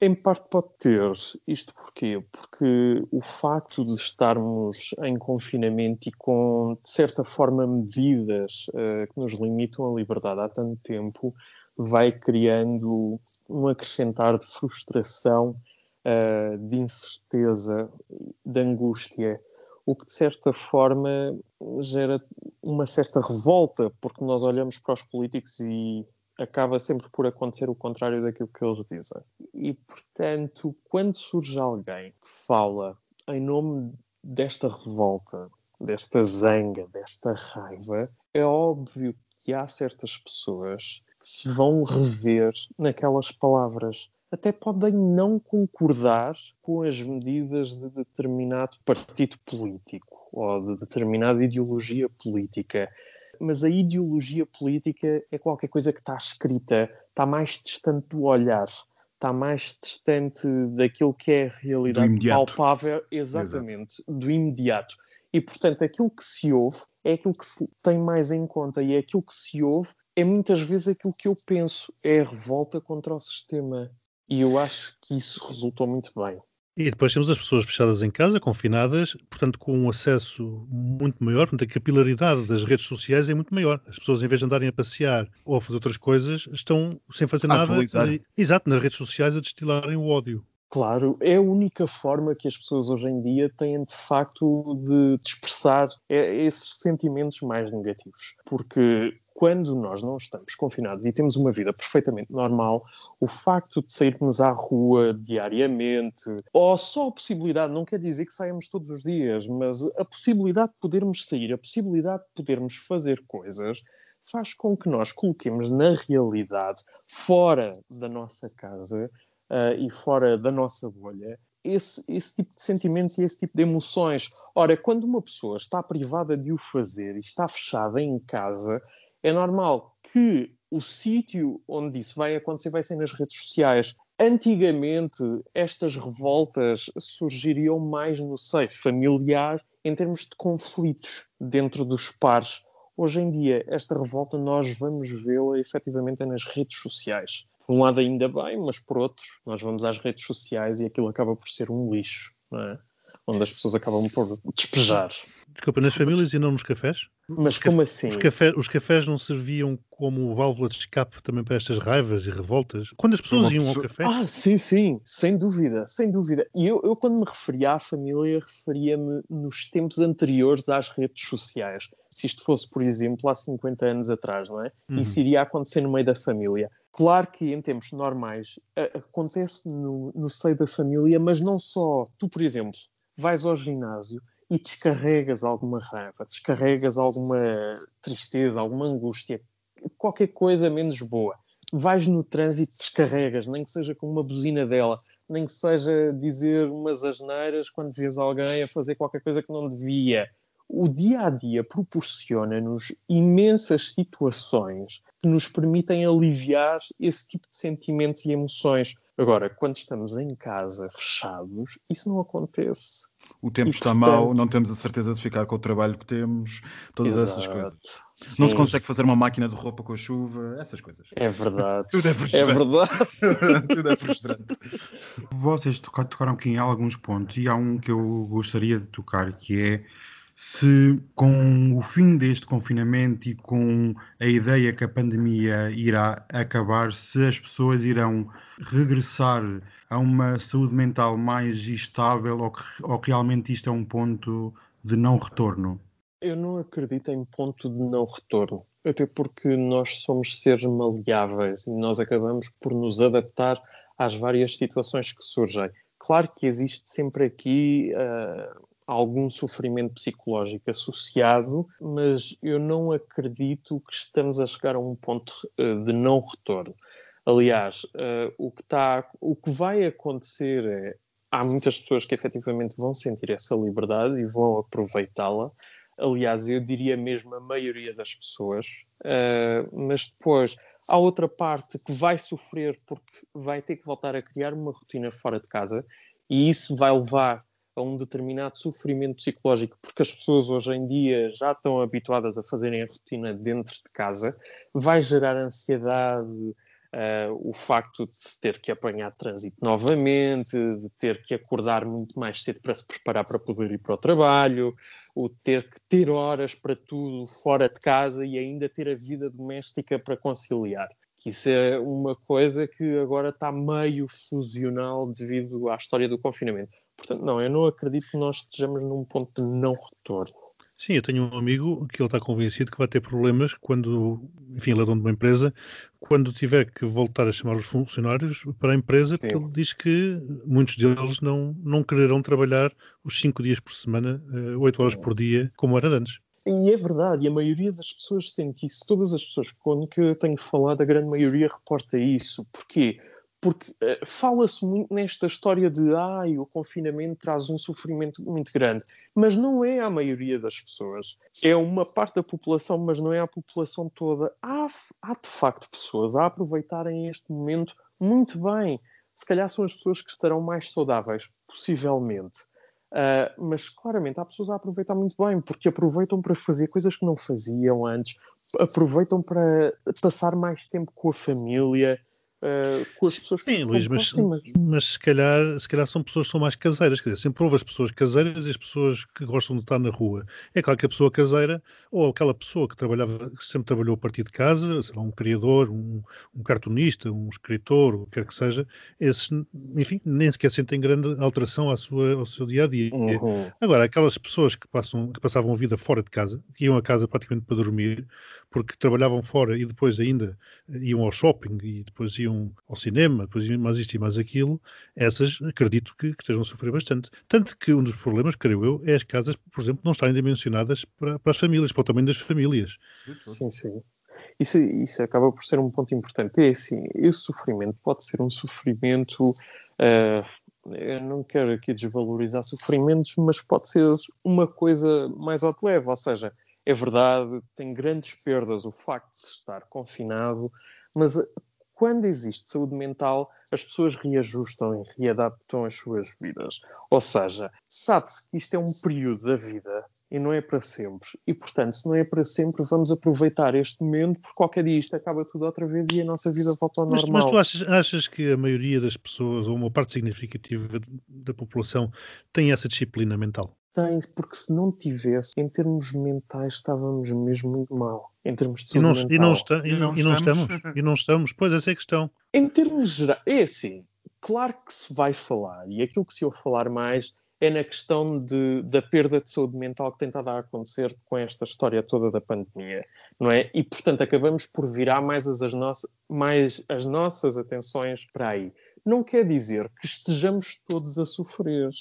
Em parte pode ter. Isto porquê? Porque o facto de estarmos em confinamento e com, de certa forma, medidas uh, que nos limitam a liberdade há tanto tempo, vai criando um acrescentar de frustração, uh, de incerteza, de angústia, o que de certa forma gera uma certa revolta, porque nós olhamos para os políticos e acaba sempre por acontecer o contrário daquilo que eles dizem. E, portanto, quando surge alguém que fala em nome desta revolta, desta zanga, desta raiva, é óbvio que há certas pessoas que se vão rever naquelas palavras. Até podem não concordar com as medidas de determinado partido político ou de determinada ideologia política mas a ideologia política é qualquer coisa que está escrita, está mais distante do olhar, está mais distante daquilo que é a realidade palpável, exatamente, Exato. do imediato. E, portanto, aquilo que se ouve é aquilo que se tem mais em conta, e é aquilo que se ouve é muitas vezes aquilo que eu penso, é a revolta contra o sistema. E eu acho que isso resultou muito bem. E depois temos as pessoas fechadas em casa, confinadas, portanto, com um acesso muito maior, portanto, a capilaridade das redes sociais é muito maior. As pessoas, em vez de andarem a passear ou a fazer outras coisas, estão sem fazer a nada. E, exato, nas redes sociais a destilarem o ódio. Claro, é a única forma que as pessoas hoje em dia têm de facto de, de expressar esses sentimentos mais negativos. Porque quando nós não estamos confinados e temos uma vida perfeitamente normal, o facto de sairmos à rua diariamente, ou só a possibilidade, não quer dizer que saímos todos os dias, mas a possibilidade de podermos sair, a possibilidade de podermos fazer coisas, faz com que nós coloquemos na realidade, fora da nossa casa uh, e fora da nossa bolha, esse, esse tipo de sentimentos e esse tipo de emoções. Ora, quando uma pessoa está privada de o fazer e está fechada em casa, é normal que o sítio onde isso vai acontecer vai ser nas redes sociais. Antigamente, estas revoltas surgiriam mais no seio familiar em termos de conflitos dentro dos pares. Hoje em dia, esta revolta nós vamos vê-la efetivamente nas redes sociais. Por um lado, ainda bem, mas por outro, nós vamos às redes sociais e aquilo acaba por ser um lixo, é? Onde as pessoas acabam por despejar. Desculpa, nas famílias e não nos cafés? Mas como assim? Os, café, os, cafés não serviam como válvula de escape também para estas raivas e revoltas? Quando as pessoas iam pessoa... ao café? Ah, sim, sim, sem dúvida, sem dúvida. E eu, eu quando me referia à família, referia-me nos tempos anteriores às redes sociais. Se isto fosse, por exemplo, há 50 anos atrás, não é? Uhum. Isso iria acontecer no meio da família. Claro que em tempos normais acontece no, no seio da família, mas não só. Tu, por exemplo, vais ao ginásio e descarregas alguma raiva, descarregas alguma tristeza, alguma angústia, qualquer coisa menos boa. Vais no trânsito, descarregas, nem que seja com uma buzina dela, nem que seja dizer umas asneiras quando vês alguém a fazer qualquer coisa que não devia. O dia a dia proporciona-nos imensas situações que nos permitem aliviar esse tipo de sentimentos e emoções. Agora, quando estamos em casa fechados, isso não acontece o tempo e, está portanto... mau, não temos a certeza de ficar com o trabalho que temos, todas Exato. essas coisas. Sim. Não se consegue fazer uma máquina de roupa com a chuva, essas coisas. É verdade. Tudo é frustrante. É verdade. Tudo é frustrante. Vocês tocaram aqui em alguns pontos e há um que eu gostaria de tocar que é se com o fim deste confinamento e com a ideia que a pandemia irá acabar, se as pessoas irão regressar a uma saúde mental mais estável ou que, ou que realmente isto é um ponto de não retorno? Eu não acredito em ponto de não retorno, até porque nós somos seres maleáveis e nós acabamos por nos adaptar às várias situações que surgem. claro que existe sempre aqui uh, algum sofrimento psicológico associado, mas eu não acredito que estamos a chegar a um ponto uh, de não retorno. Aliás, uh, o, que tá, o que vai acontecer é há muitas pessoas que efetivamente vão sentir essa liberdade e vão aproveitá-la. Aliás, eu diria mesmo a maioria das pessoas, uh, mas depois há outra parte que vai sofrer porque vai ter que voltar a criar uma rotina fora de casa e isso vai levar um determinado sofrimento psicológico, porque as pessoas hoje em dia já estão habituadas a fazerem a rotina dentro de casa, vai gerar ansiedade, Uh, o facto de se ter que apanhar trânsito novamente, de ter que acordar muito mais cedo para se preparar para poder ir para o trabalho, o ter que ter horas para tudo fora de casa e ainda ter a vida doméstica para conciliar. Que isso é uma coisa que agora está meio fusional devido à história do confinamento. Portanto, não, eu não acredito que nós estejamos num ponto de não retorno. Sim, eu tenho um amigo que ele está convencido que vai ter problemas quando, enfim, ele é dono de uma empresa, quando tiver que voltar a chamar os funcionários para a empresa, Sim. porque ele diz que muitos deles não, não quererão trabalhar os cinco dias por semana, eh, oito horas por dia, como era antes. E é verdade, e a maioria das pessoas sente isso. Todas as pessoas com que eu tenho falado, a grande maioria reporta isso. Porquê? Porque uh, fala-se muito nesta história de ai, o confinamento traz um sofrimento muito grande, mas não é a maioria das pessoas. É uma parte da população, mas não é a população toda. Há, há de facto pessoas a aproveitarem este momento muito bem. Se calhar são as pessoas que estarão mais saudáveis, possivelmente. Uh, mas claramente há pessoas a aproveitar muito bem, porque aproveitam para fazer coisas que não faziam antes, aproveitam para passar mais tempo com a família, Uh, com as pessoas que Sim, Luís, mas, mas se, calhar, se calhar são pessoas que são mais caseiras, quer dizer, sempre houve as pessoas caseiras e as pessoas que gostam de estar na rua. É claro que a pessoa caseira, ou aquela pessoa que trabalhava, que sempre trabalhou a partir de casa, sei lá, um criador, um, um cartunista, um escritor, o que quer que seja, esses, enfim, nem sequer sentem grande alteração à sua, ao seu dia a dia. Uhum. Agora, aquelas pessoas que, passam, que passavam a vida fora de casa, que iam a casa praticamente para dormir, porque trabalhavam fora e depois ainda iam ao shopping e depois iam iam ao cinema, depois mais isto e mais aquilo, essas acredito que, que estejam a sofrer bastante. Tanto que um dos problemas, creio eu, é as casas, por exemplo, não estarem dimensionadas para, para as famílias, para o tamanho das famílias. Sim, sim. Isso, isso acaba por ser um ponto importante. É assim, esse sofrimento pode ser um sofrimento. Uh, eu não quero aqui desvalorizar sofrimentos, mas pode ser uma coisa mais leve. Ou seja, é verdade, tem grandes perdas o facto de estar confinado, mas quando existe saúde mental, as pessoas reajustam e readaptam as suas vidas. Ou seja, sabe-se que isto é um período da vida e não é para sempre. E, portanto, se não é para sempre, vamos aproveitar este momento, porque qualquer dia isto acaba tudo outra vez e a nossa vida volta ao mas, normal. Mas tu achas, achas, que a maioria das pessoas, ou uma parte significativa da população, tem essa disciplina mental? Tem, porque se não tivesse, em termos mentais, estávamos mesmo muito mal. Em termos de saúde e não, mental. E não, está, e, não, e não estamos. e não estamos. Pois, essa é a questão. Em termos gerais, é assim, claro que se vai falar, e aquilo que se ouve falar mais é na questão de, da perda de saúde mental que tem estado a acontecer com esta história toda da pandemia, não é? E, portanto, acabamos por virar mais as, as, nossas, mais as nossas atenções para aí. Não quer dizer que estejamos todos a sofrer.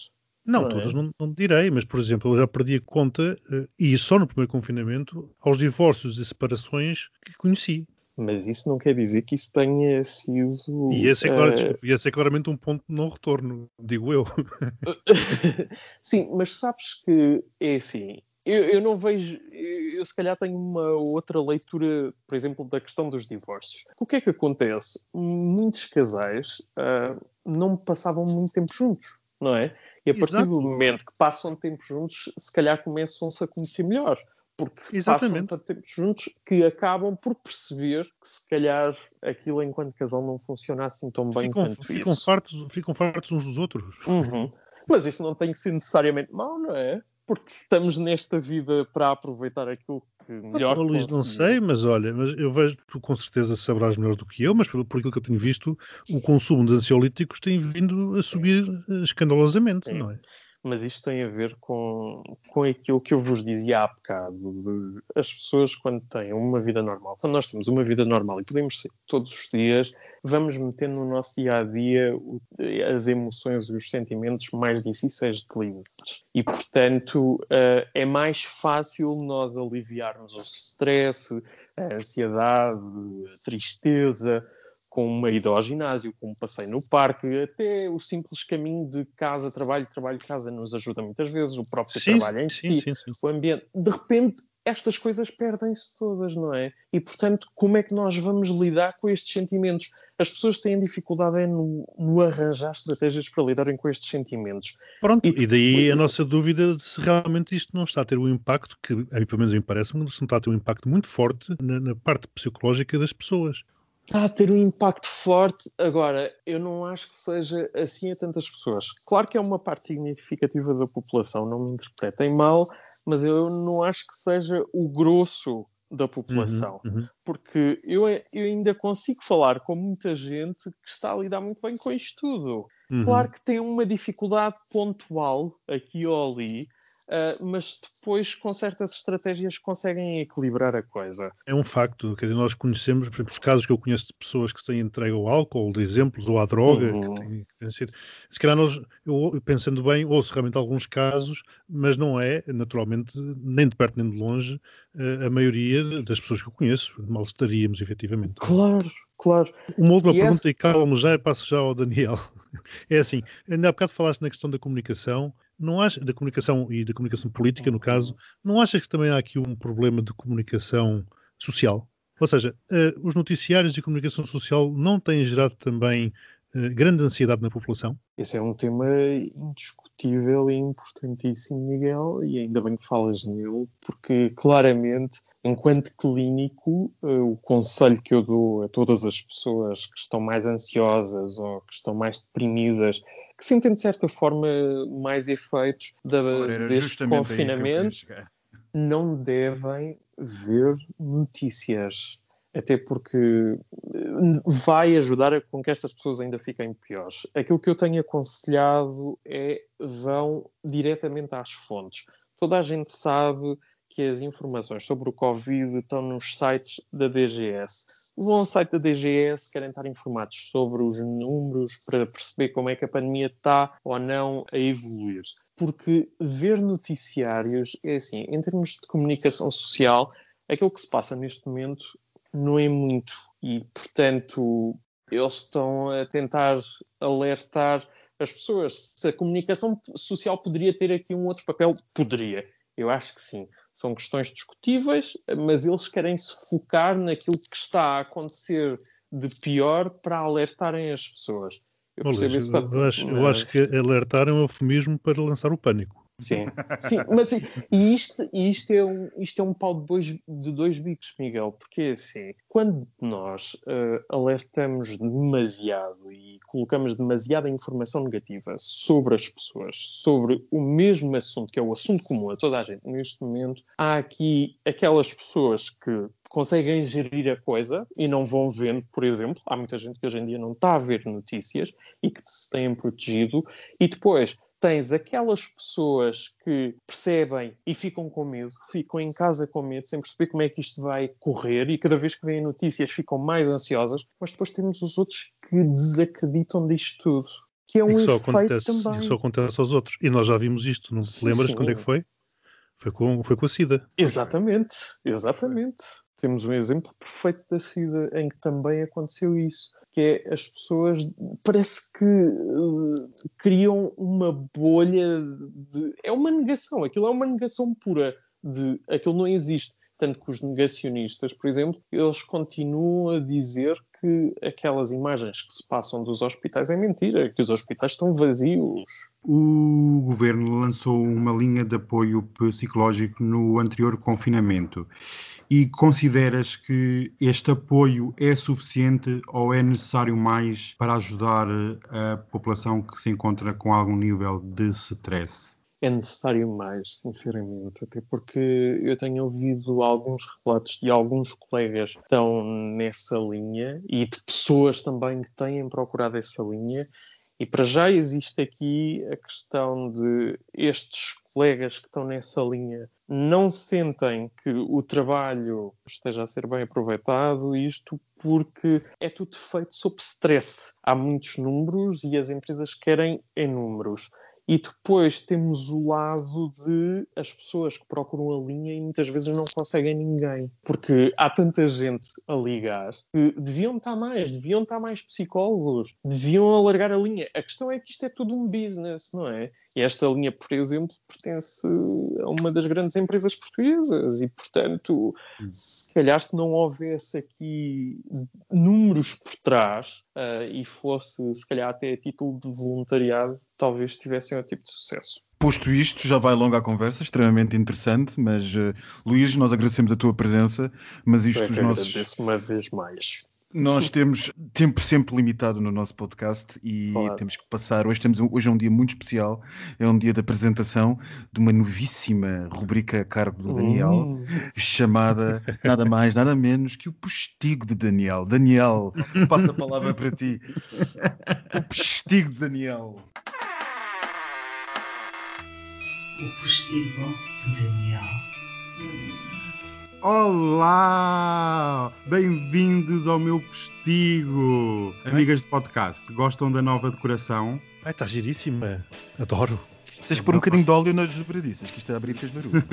Não, é? todos não, não, direi, mas por exemplo, eu já perdi a conta, uh, e só no primeiro confinamento, aos divórcios e separações que conheci. Mas isso não quer dizer que isso tenha sido. E esse é, claro, uh... desculpa, esse é claramente um ponto de não retorno, digo eu. Sim, mas sabes que é assim. Eu, eu, não vejo. Eu, se calhar tenho uma outra leitura, por exemplo, da questão dos divórcios. O que é que acontece? Muitos casais uh, não passavam muito tempo juntos, não é? E a partir Exato. do momento que passam tempo juntos, se calhar começam-se a conhecer melhor. Porque Exatamente. passam tanto tempo juntos que acabam por perceber que se calhar aquilo enquanto casal não funciona assim tão bem ficam, quanto ficam isso. Fartos, ficam fartos uns dos outros. Uhum. Mas isso não tem que ser necessariamente mau, não é? Porque estamos nesta vida para aproveitar aquilo que melhor. Oh, Luís, não sei, mas olha, mas eu vejo, tu com certeza saberás melhor do que eu, mas por, por aquilo que eu tenho visto, o consumo de ansiolíticos tem vindo a subir escandalosamente, Sim. não é? Mas isto tem a ver com, com aquilo que eu vos dizia há bocado. As pessoas, quando têm uma vida normal, quando nós temos uma vida normal e podemos ser todos os dias, vamos metendo no nosso dia a dia as emoções e os sentimentos mais difíceis de lidar. E, portanto, uh, é mais fácil nós aliviarmos o stress, a ansiedade, a tristeza com uma ida ao ginásio, com um passeio no parque, até o simples caminho de casa, trabalho, trabalho, casa nos ajuda muitas vezes, o próprio sim, trabalho em sim, si, sim, o ambiente. De repente, estas coisas perdem-se todas, não é? E, portanto, como é que nós vamos lidar com estes sentimentos? As pessoas têm dificuldade é no, no arranjar estratégias para lidarem com estes sentimentos. Pronto, e, e daí a nossa dúvida de se realmente isto não está a ter um impacto, que a mim pelo menos me parece-me, se não está a ter um impacto muito forte na, na parte psicológica das pessoas está a ter um impacto forte. Agora, eu não acho que seja assim a tantas pessoas. Claro que é uma parte significativa da população, não me interpretem mal, mas eu não acho que seja o grosso da população. Uhum, uhum. Porque eu, eu ainda consigo falar com muita gente que está a lidar muito bem com isto tudo. Uhum. Claro que tem uma dificuldade pontual aqui ou ali, Uh, mas depois com certas estratégias conseguem equilibrar a coisa. É um facto, quer dizer, nós conhecemos, por exemplo, os casos que eu conheço de pessoas que se têm entregue ao álcool, de exemplos, ou à droga, uhum. que, têm, que têm sido. Se calhar nós, eu pensando bem, ouço realmente alguns casos, mas não é, naturalmente, nem de perto nem de longe, uh, a maioria das pessoas que eu conheço. Mal estaríamos, efetivamente. Claro, claro. Uma última e pergunta, é... e calmo já, passo já ao Daniel. É assim, ainda há bocado falaste na questão da comunicação, não acha, da comunicação e da comunicação política, no caso, não achas que também há aqui um problema de comunicação social? Ou seja, uh, os noticiários e comunicação social não têm gerado também uh, grande ansiedade na população? Esse é um tema indiscutível e importantíssimo, Miguel, e ainda bem que falas nele, porque claramente, enquanto clínico, uh, o conselho que eu dou a todas as pessoas que estão mais ansiosas ou que estão mais deprimidas que sentem de certa forma mais efeitos da, deste confinamento, não devem ver notícias. Até porque eh, vai ajudar a com que estas pessoas ainda fiquem piores. Aquilo que eu tenho aconselhado é vão diretamente às fontes. Toda a gente sabe que as informações sobre o Covid estão nos sites da DGS. Vão ao site da DGS, querem estar informados sobre os números para perceber como é que a pandemia está ou não a evoluir. Porque ver noticiários é assim, em termos de comunicação social, aquilo que se passa neste momento não é muito. E, portanto, eles estão a tentar alertar as pessoas. Se a comunicação social poderia ter aqui um outro papel, poderia. Eu acho que sim são questões discutíveis, mas eles querem se focar naquilo que está a acontecer de pior para alertarem as pessoas. Eu, eu, acho, eu acho que alertar é um eufemismo para lançar o pânico. Sim, sim, mas e isto, isto, é um, isto é um pau de dois, de dois bicos, Miguel, porque é assim, quando nós uh, alertamos demasiado e colocamos demasiada informação negativa sobre as pessoas, sobre o mesmo assunto, que é o assunto comum a toda a gente neste momento, há aqui aquelas pessoas que conseguem gerir a coisa e não vão vendo, por exemplo, há muita gente que hoje em dia não está a ver notícias e que se têm protegido, e depois tens aquelas pessoas que percebem e ficam com medo, ficam em casa com medo, sem perceber como é que isto vai correr e cada vez que veem notícias ficam mais ansiosas, mas depois temos os outros que desacreditam disto tudo. Que é um e que só acontece, também. Só acontece aos outros. E nós já vimos isto, não te lembras sim. quando é que foi? Foi com, foi com a SIDA. Exatamente, exatamente. Temos um exemplo perfeito da SIDA em que também aconteceu isso que é as pessoas parece que uh, criam uma bolha de. É uma negação, aquilo é uma negação pura de aquilo não existe. Tanto que os negacionistas, por exemplo, eles continuam a dizer que aquelas imagens que se passam dos hospitais é mentira, que os hospitais estão vazios. O governo lançou uma linha de apoio psicológico no anterior confinamento e consideras que este apoio é suficiente ou é necessário mais para ajudar a população que se encontra com algum nível de stress? É necessário mais, sinceramente, até porque eu tenho ouvido alguns relatos de alguns colegas que estão nessa linha e de pessoas também que têm procurado essa linha E para já existe aqui a questão de estes colegas que estão nessa linha não sentem que o trabalho esteja a ser bem aproveitado, isto porque é tudo feito sob stress. Há muitos números e as empresas querem em números. E depois temos o lado de as pessoas que procuram a linha e muitas vezes não conseguem ninguém. Porque há tanta gente a ligar que deviam estar mais, deviam estar mais psicólogos, deviam alargar a linha. A questão é que isto é tudo um business, não é? E esta linha, por exemplo, pertence a uma das grandes empresas portuguesas e, portanto, se calhar se não houvesse aqui números por trás uh, e fosse, se calhar, até a título de voluntariado, talvez tivessem outro tipo de sucesso. Posto isto, já vai longa a conversa, extremamente interessante, mas uh, Luís, nós agradecemos a tua presença, mas isto os nossos... agradeço uma vez mais. Nós temos tempo sempre limitado no nosso podcast e claro. temos que passar. Hoje, temos, hoje é um dia muito especial, é um dia de apresentação de uma novíssima rubrica a cargo do Daniel, uh. chamada nada mais, nada menos que o postigo de Daniel. Daniel, passa a palavra para ti. O postigo de Daniel. O postigo de Daniel. Olá! Bem-vindos ao meu postigo! Amigas de podcast, gostam da nova decoração? Ai, está giríssima! Adoro! Tens que pôr um bocadinho de óleo nas dobradiças, que isto é abrir as marugas.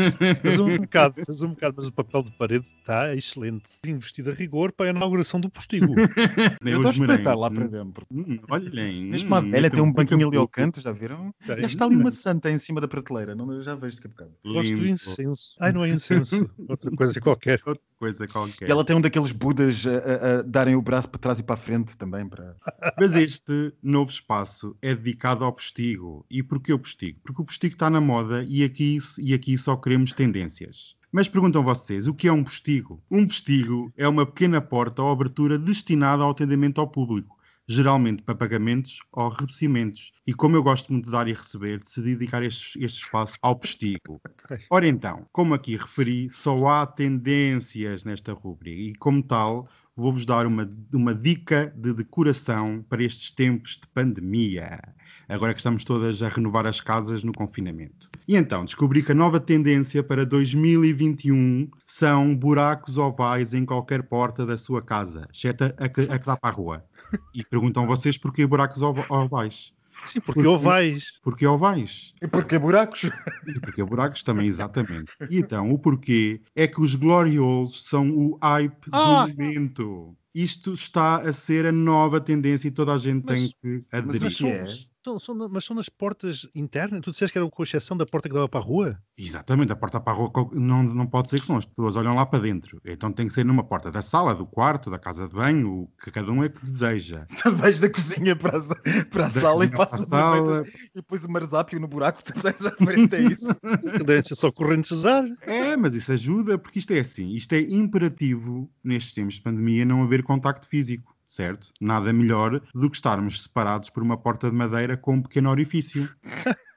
faz um bocado, faz um bocado, mas o papel de parede está excelente. Investido a rigor para a inauguração do postigo. Eu estou a espreitar lá para dentro. Hum, olhem. Mesmo hum, velha tem um banquinho ali ao canto, já viram? Já está ali uma santa em cima da prateleira, não, já vejo que é bocado. Gosto do incenso. Ai, não é incenso. Outra coisa qualquer. Outra coisa qualquer. E ela tem um daqueles budas a, a, a, darem o braço para trás e para a frente também. Para... Mas este novo espaço é dedicado ao postigo. E porquê o postigo? Porque o postigo está na moda e aqui, e aqui só queremos tendências. Mas perguntam vocês, o que é um postigo? Um postigo é uma pequena porta ou abertura destinada ao atendimento ao público geralmente para pagamentos ou recebimentos. E como eu gosto muito de dar e receber, decidi dedicar este, este espaço ao postigo. Ora então, como aqui referi, só há tendências nesta rubrica e, como tal, vou-vos dar uma, uma dica de decoração para estes tempos de pandemia. Agora que estamos todas a renovar as casas no confinamento. E então, descobri que a nova tendência para 2021 são buracos ovais em qualquer porta da sua casa, exceto a que, a que dá para a rua. E perguntam vocês porquê buracos ovais. Sim, porque, porque ovais. Porque ovais. E porque buracos? E porque buracos também, exatamente. E então, o porquê é que os gloriosos são o hype ah! do momento. Isto está a ser a nova tendência e toda a gente mas, tem que aderir. Mas, mas são, são, mas são nas portas internas? Tu disseste que era com exceção da porta que dava para a rua? Exatamente, a porta para a rua não, não pode ser que são as pessoas olham lá para dentro. Então tem que ser numa porta da sala, do quarto, da casa de banho, o que cada um é que deseja. Tu vais da cozinha para a, para a sala e passas sala... e depois o marzápio no buraco, tu à frente, é isso? Tendência só corrente Cesar. É, mas isso ajuda, porque isto é assim, isto é imperativo nestes tempos de pandemia não haver contacto físico certo? Nada melhor do que estarmos separados por uma porta de madeira com um pequeno orifício.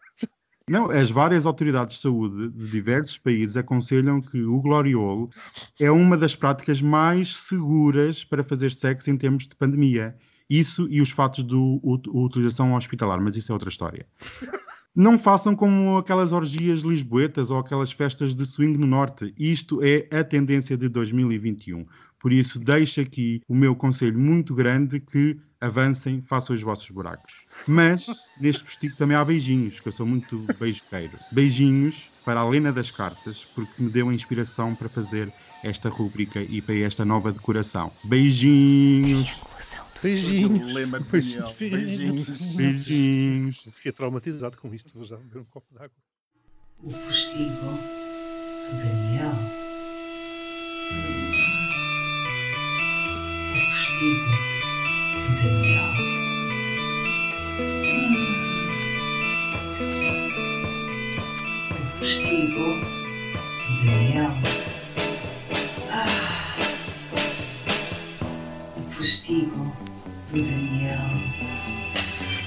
Não, as várias autoridades de saúde de diversos países aconselham que o gloriolo é uma das práticas mais seguras para fazer sexo em termos de pandemia. Isso e os fatos de utilização hospitalar, mas isso é outra história. Não façam como aquelas orgias lisboetas ou aquelas festas de swing no norte. Isto é a tendência de 2021. Por isso, deixo aqui o meu conselho muito grande que avancem, façam os vossos buracos. Mas, neste vestido também há beijinhos, que eu sou muito beijoqueiro. Beijinhos para a Lena das Cartas, porque me deu a inspiração para fazer esta rubrica e para esta nova decoração. Beijinhos! Beijinhos. Beijinhos. Beijinhos. Beijinhos. Fiquei traumatizado com isto. Vou já beber um copo d'água. O postigo de Daniel. Postigo de Daniel. O de Daniel. Ah. O de Daniel.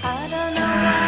I